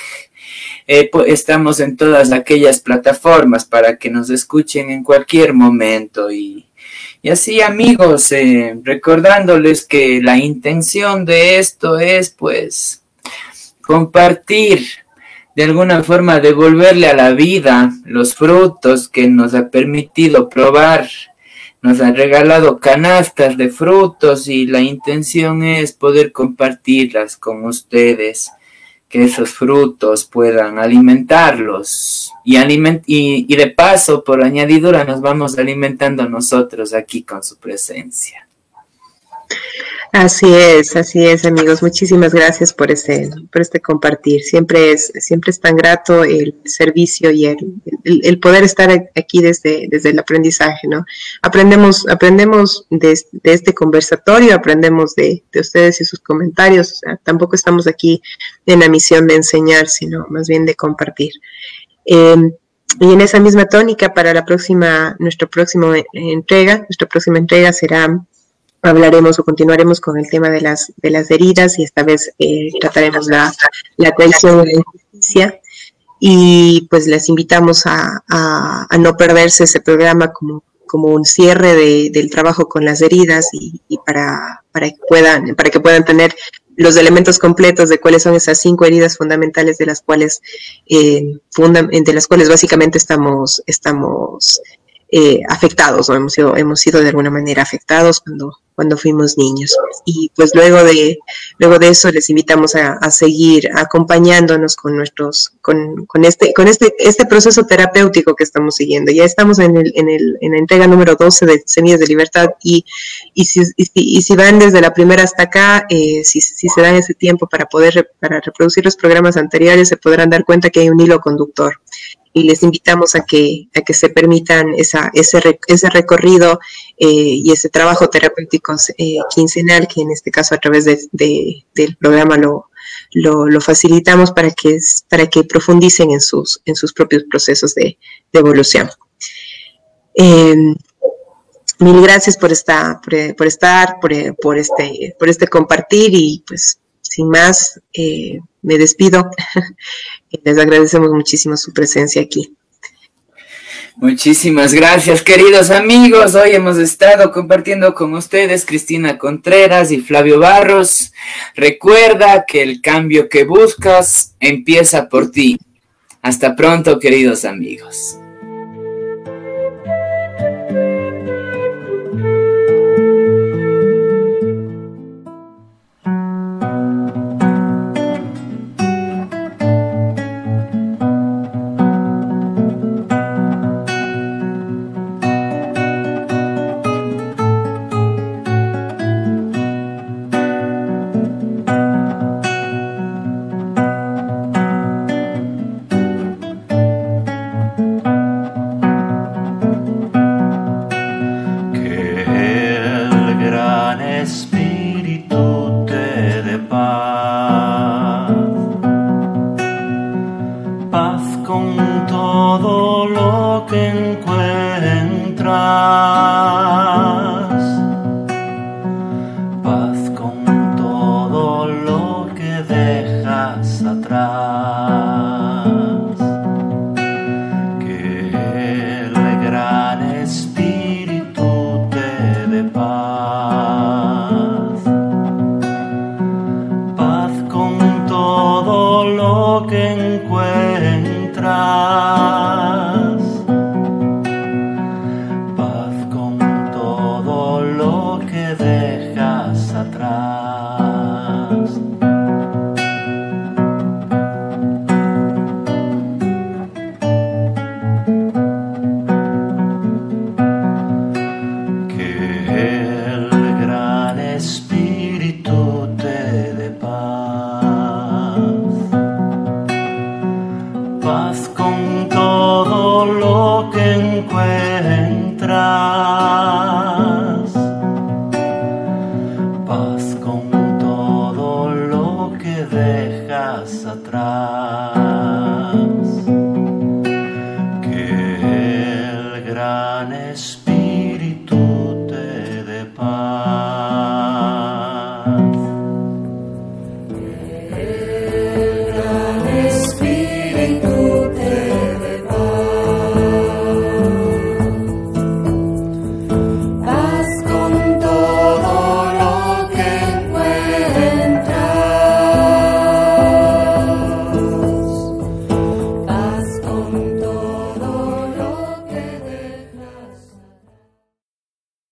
S6: Eh, estamos en todas aquellas plataformas para que nos escuchen en cualquier momento y y así amigos, eh, recordándoles que la intención de esto es pues compartir, de alguna forma devolverle a la vida los frutos que nos ha permitido probar. Nos ha regalado canastas de frutos y la intención es poder compartirlas con ustedes que esos frutos puedan alimentarlos y, y, de paso, por añadidura, nos vamos alimentando nosotros aquí con su presencia.
S5: Así es, así es, amigos. Muchísimas gracias por este, por este compartir. Siempre es, siempre es tan grato el servicio y el, el, poder estar aquí desde, desde el aprendizaje, ¿no? Aprendemos, aprendemos de, este conversatorio, aprendemos de, de, ustedes y sus comentarios. tampoco estamos aquí en la misión de enseñar, sino más bien de compartir. Em, y en esa misma tónica, para la próxima, nuestra próxima entrega, nuestra próxima entrega será hablaremos o continuaremos con el tema de las, de las heridas y esta vez eh, trataremos la, la traición y la injusticia. Y pues les invitamos a, a, no perderse ese programa como, como un cierre de, del trabajo con las heridas y, y, para, para, que puedan, para que puedan tener los elementos completos de cuáles son esas cinco heridas fundamentales de las cuales, eh, de las cuales básicamente estamos, estamos eh, afectados, o hemos sido, hemos sido de alguna manera afectados cuando, cuando fuimos niños. Y pues luego de, luego de eso les invitamos a, seguir acompañándonos con nuestros, con, con, este, con este, este proceso terapéutico que estamos siguiendo. Ya estamos en, el, en, el, en la entrega número 12 de Semillas de Libertad y, y, si, y, si van desde la primera hasta acá, eh, si, si se dan ese tiempo para poder para reproducir los programas anteriores, se podrán dar cuenta que hay un hilo conductor y les invitamos a que, a que se permitan esa, ese, ese recorrido eh, y ese trabajo terapéutico eh, quincenal, que en este caso a través de, del programa lo, lo, facilitamos para que, para que profundicen en sus, en sus propios procesos de, evolución. Em, mil gracias por, esta, por, estar, por, por, este, por este compartir y pues sin más, eh, me despido. (laughs) Les agradecemos muchísimo su presencia aquí.
S7: Muchísimas gracias, queridos amigos. Hoy hemos estado compartiendo con ustedes Cristina Contreras y Flavio Barros. Recuerda que el cambio que buscas empieza por ti. Hasta pronto, queridos amigos.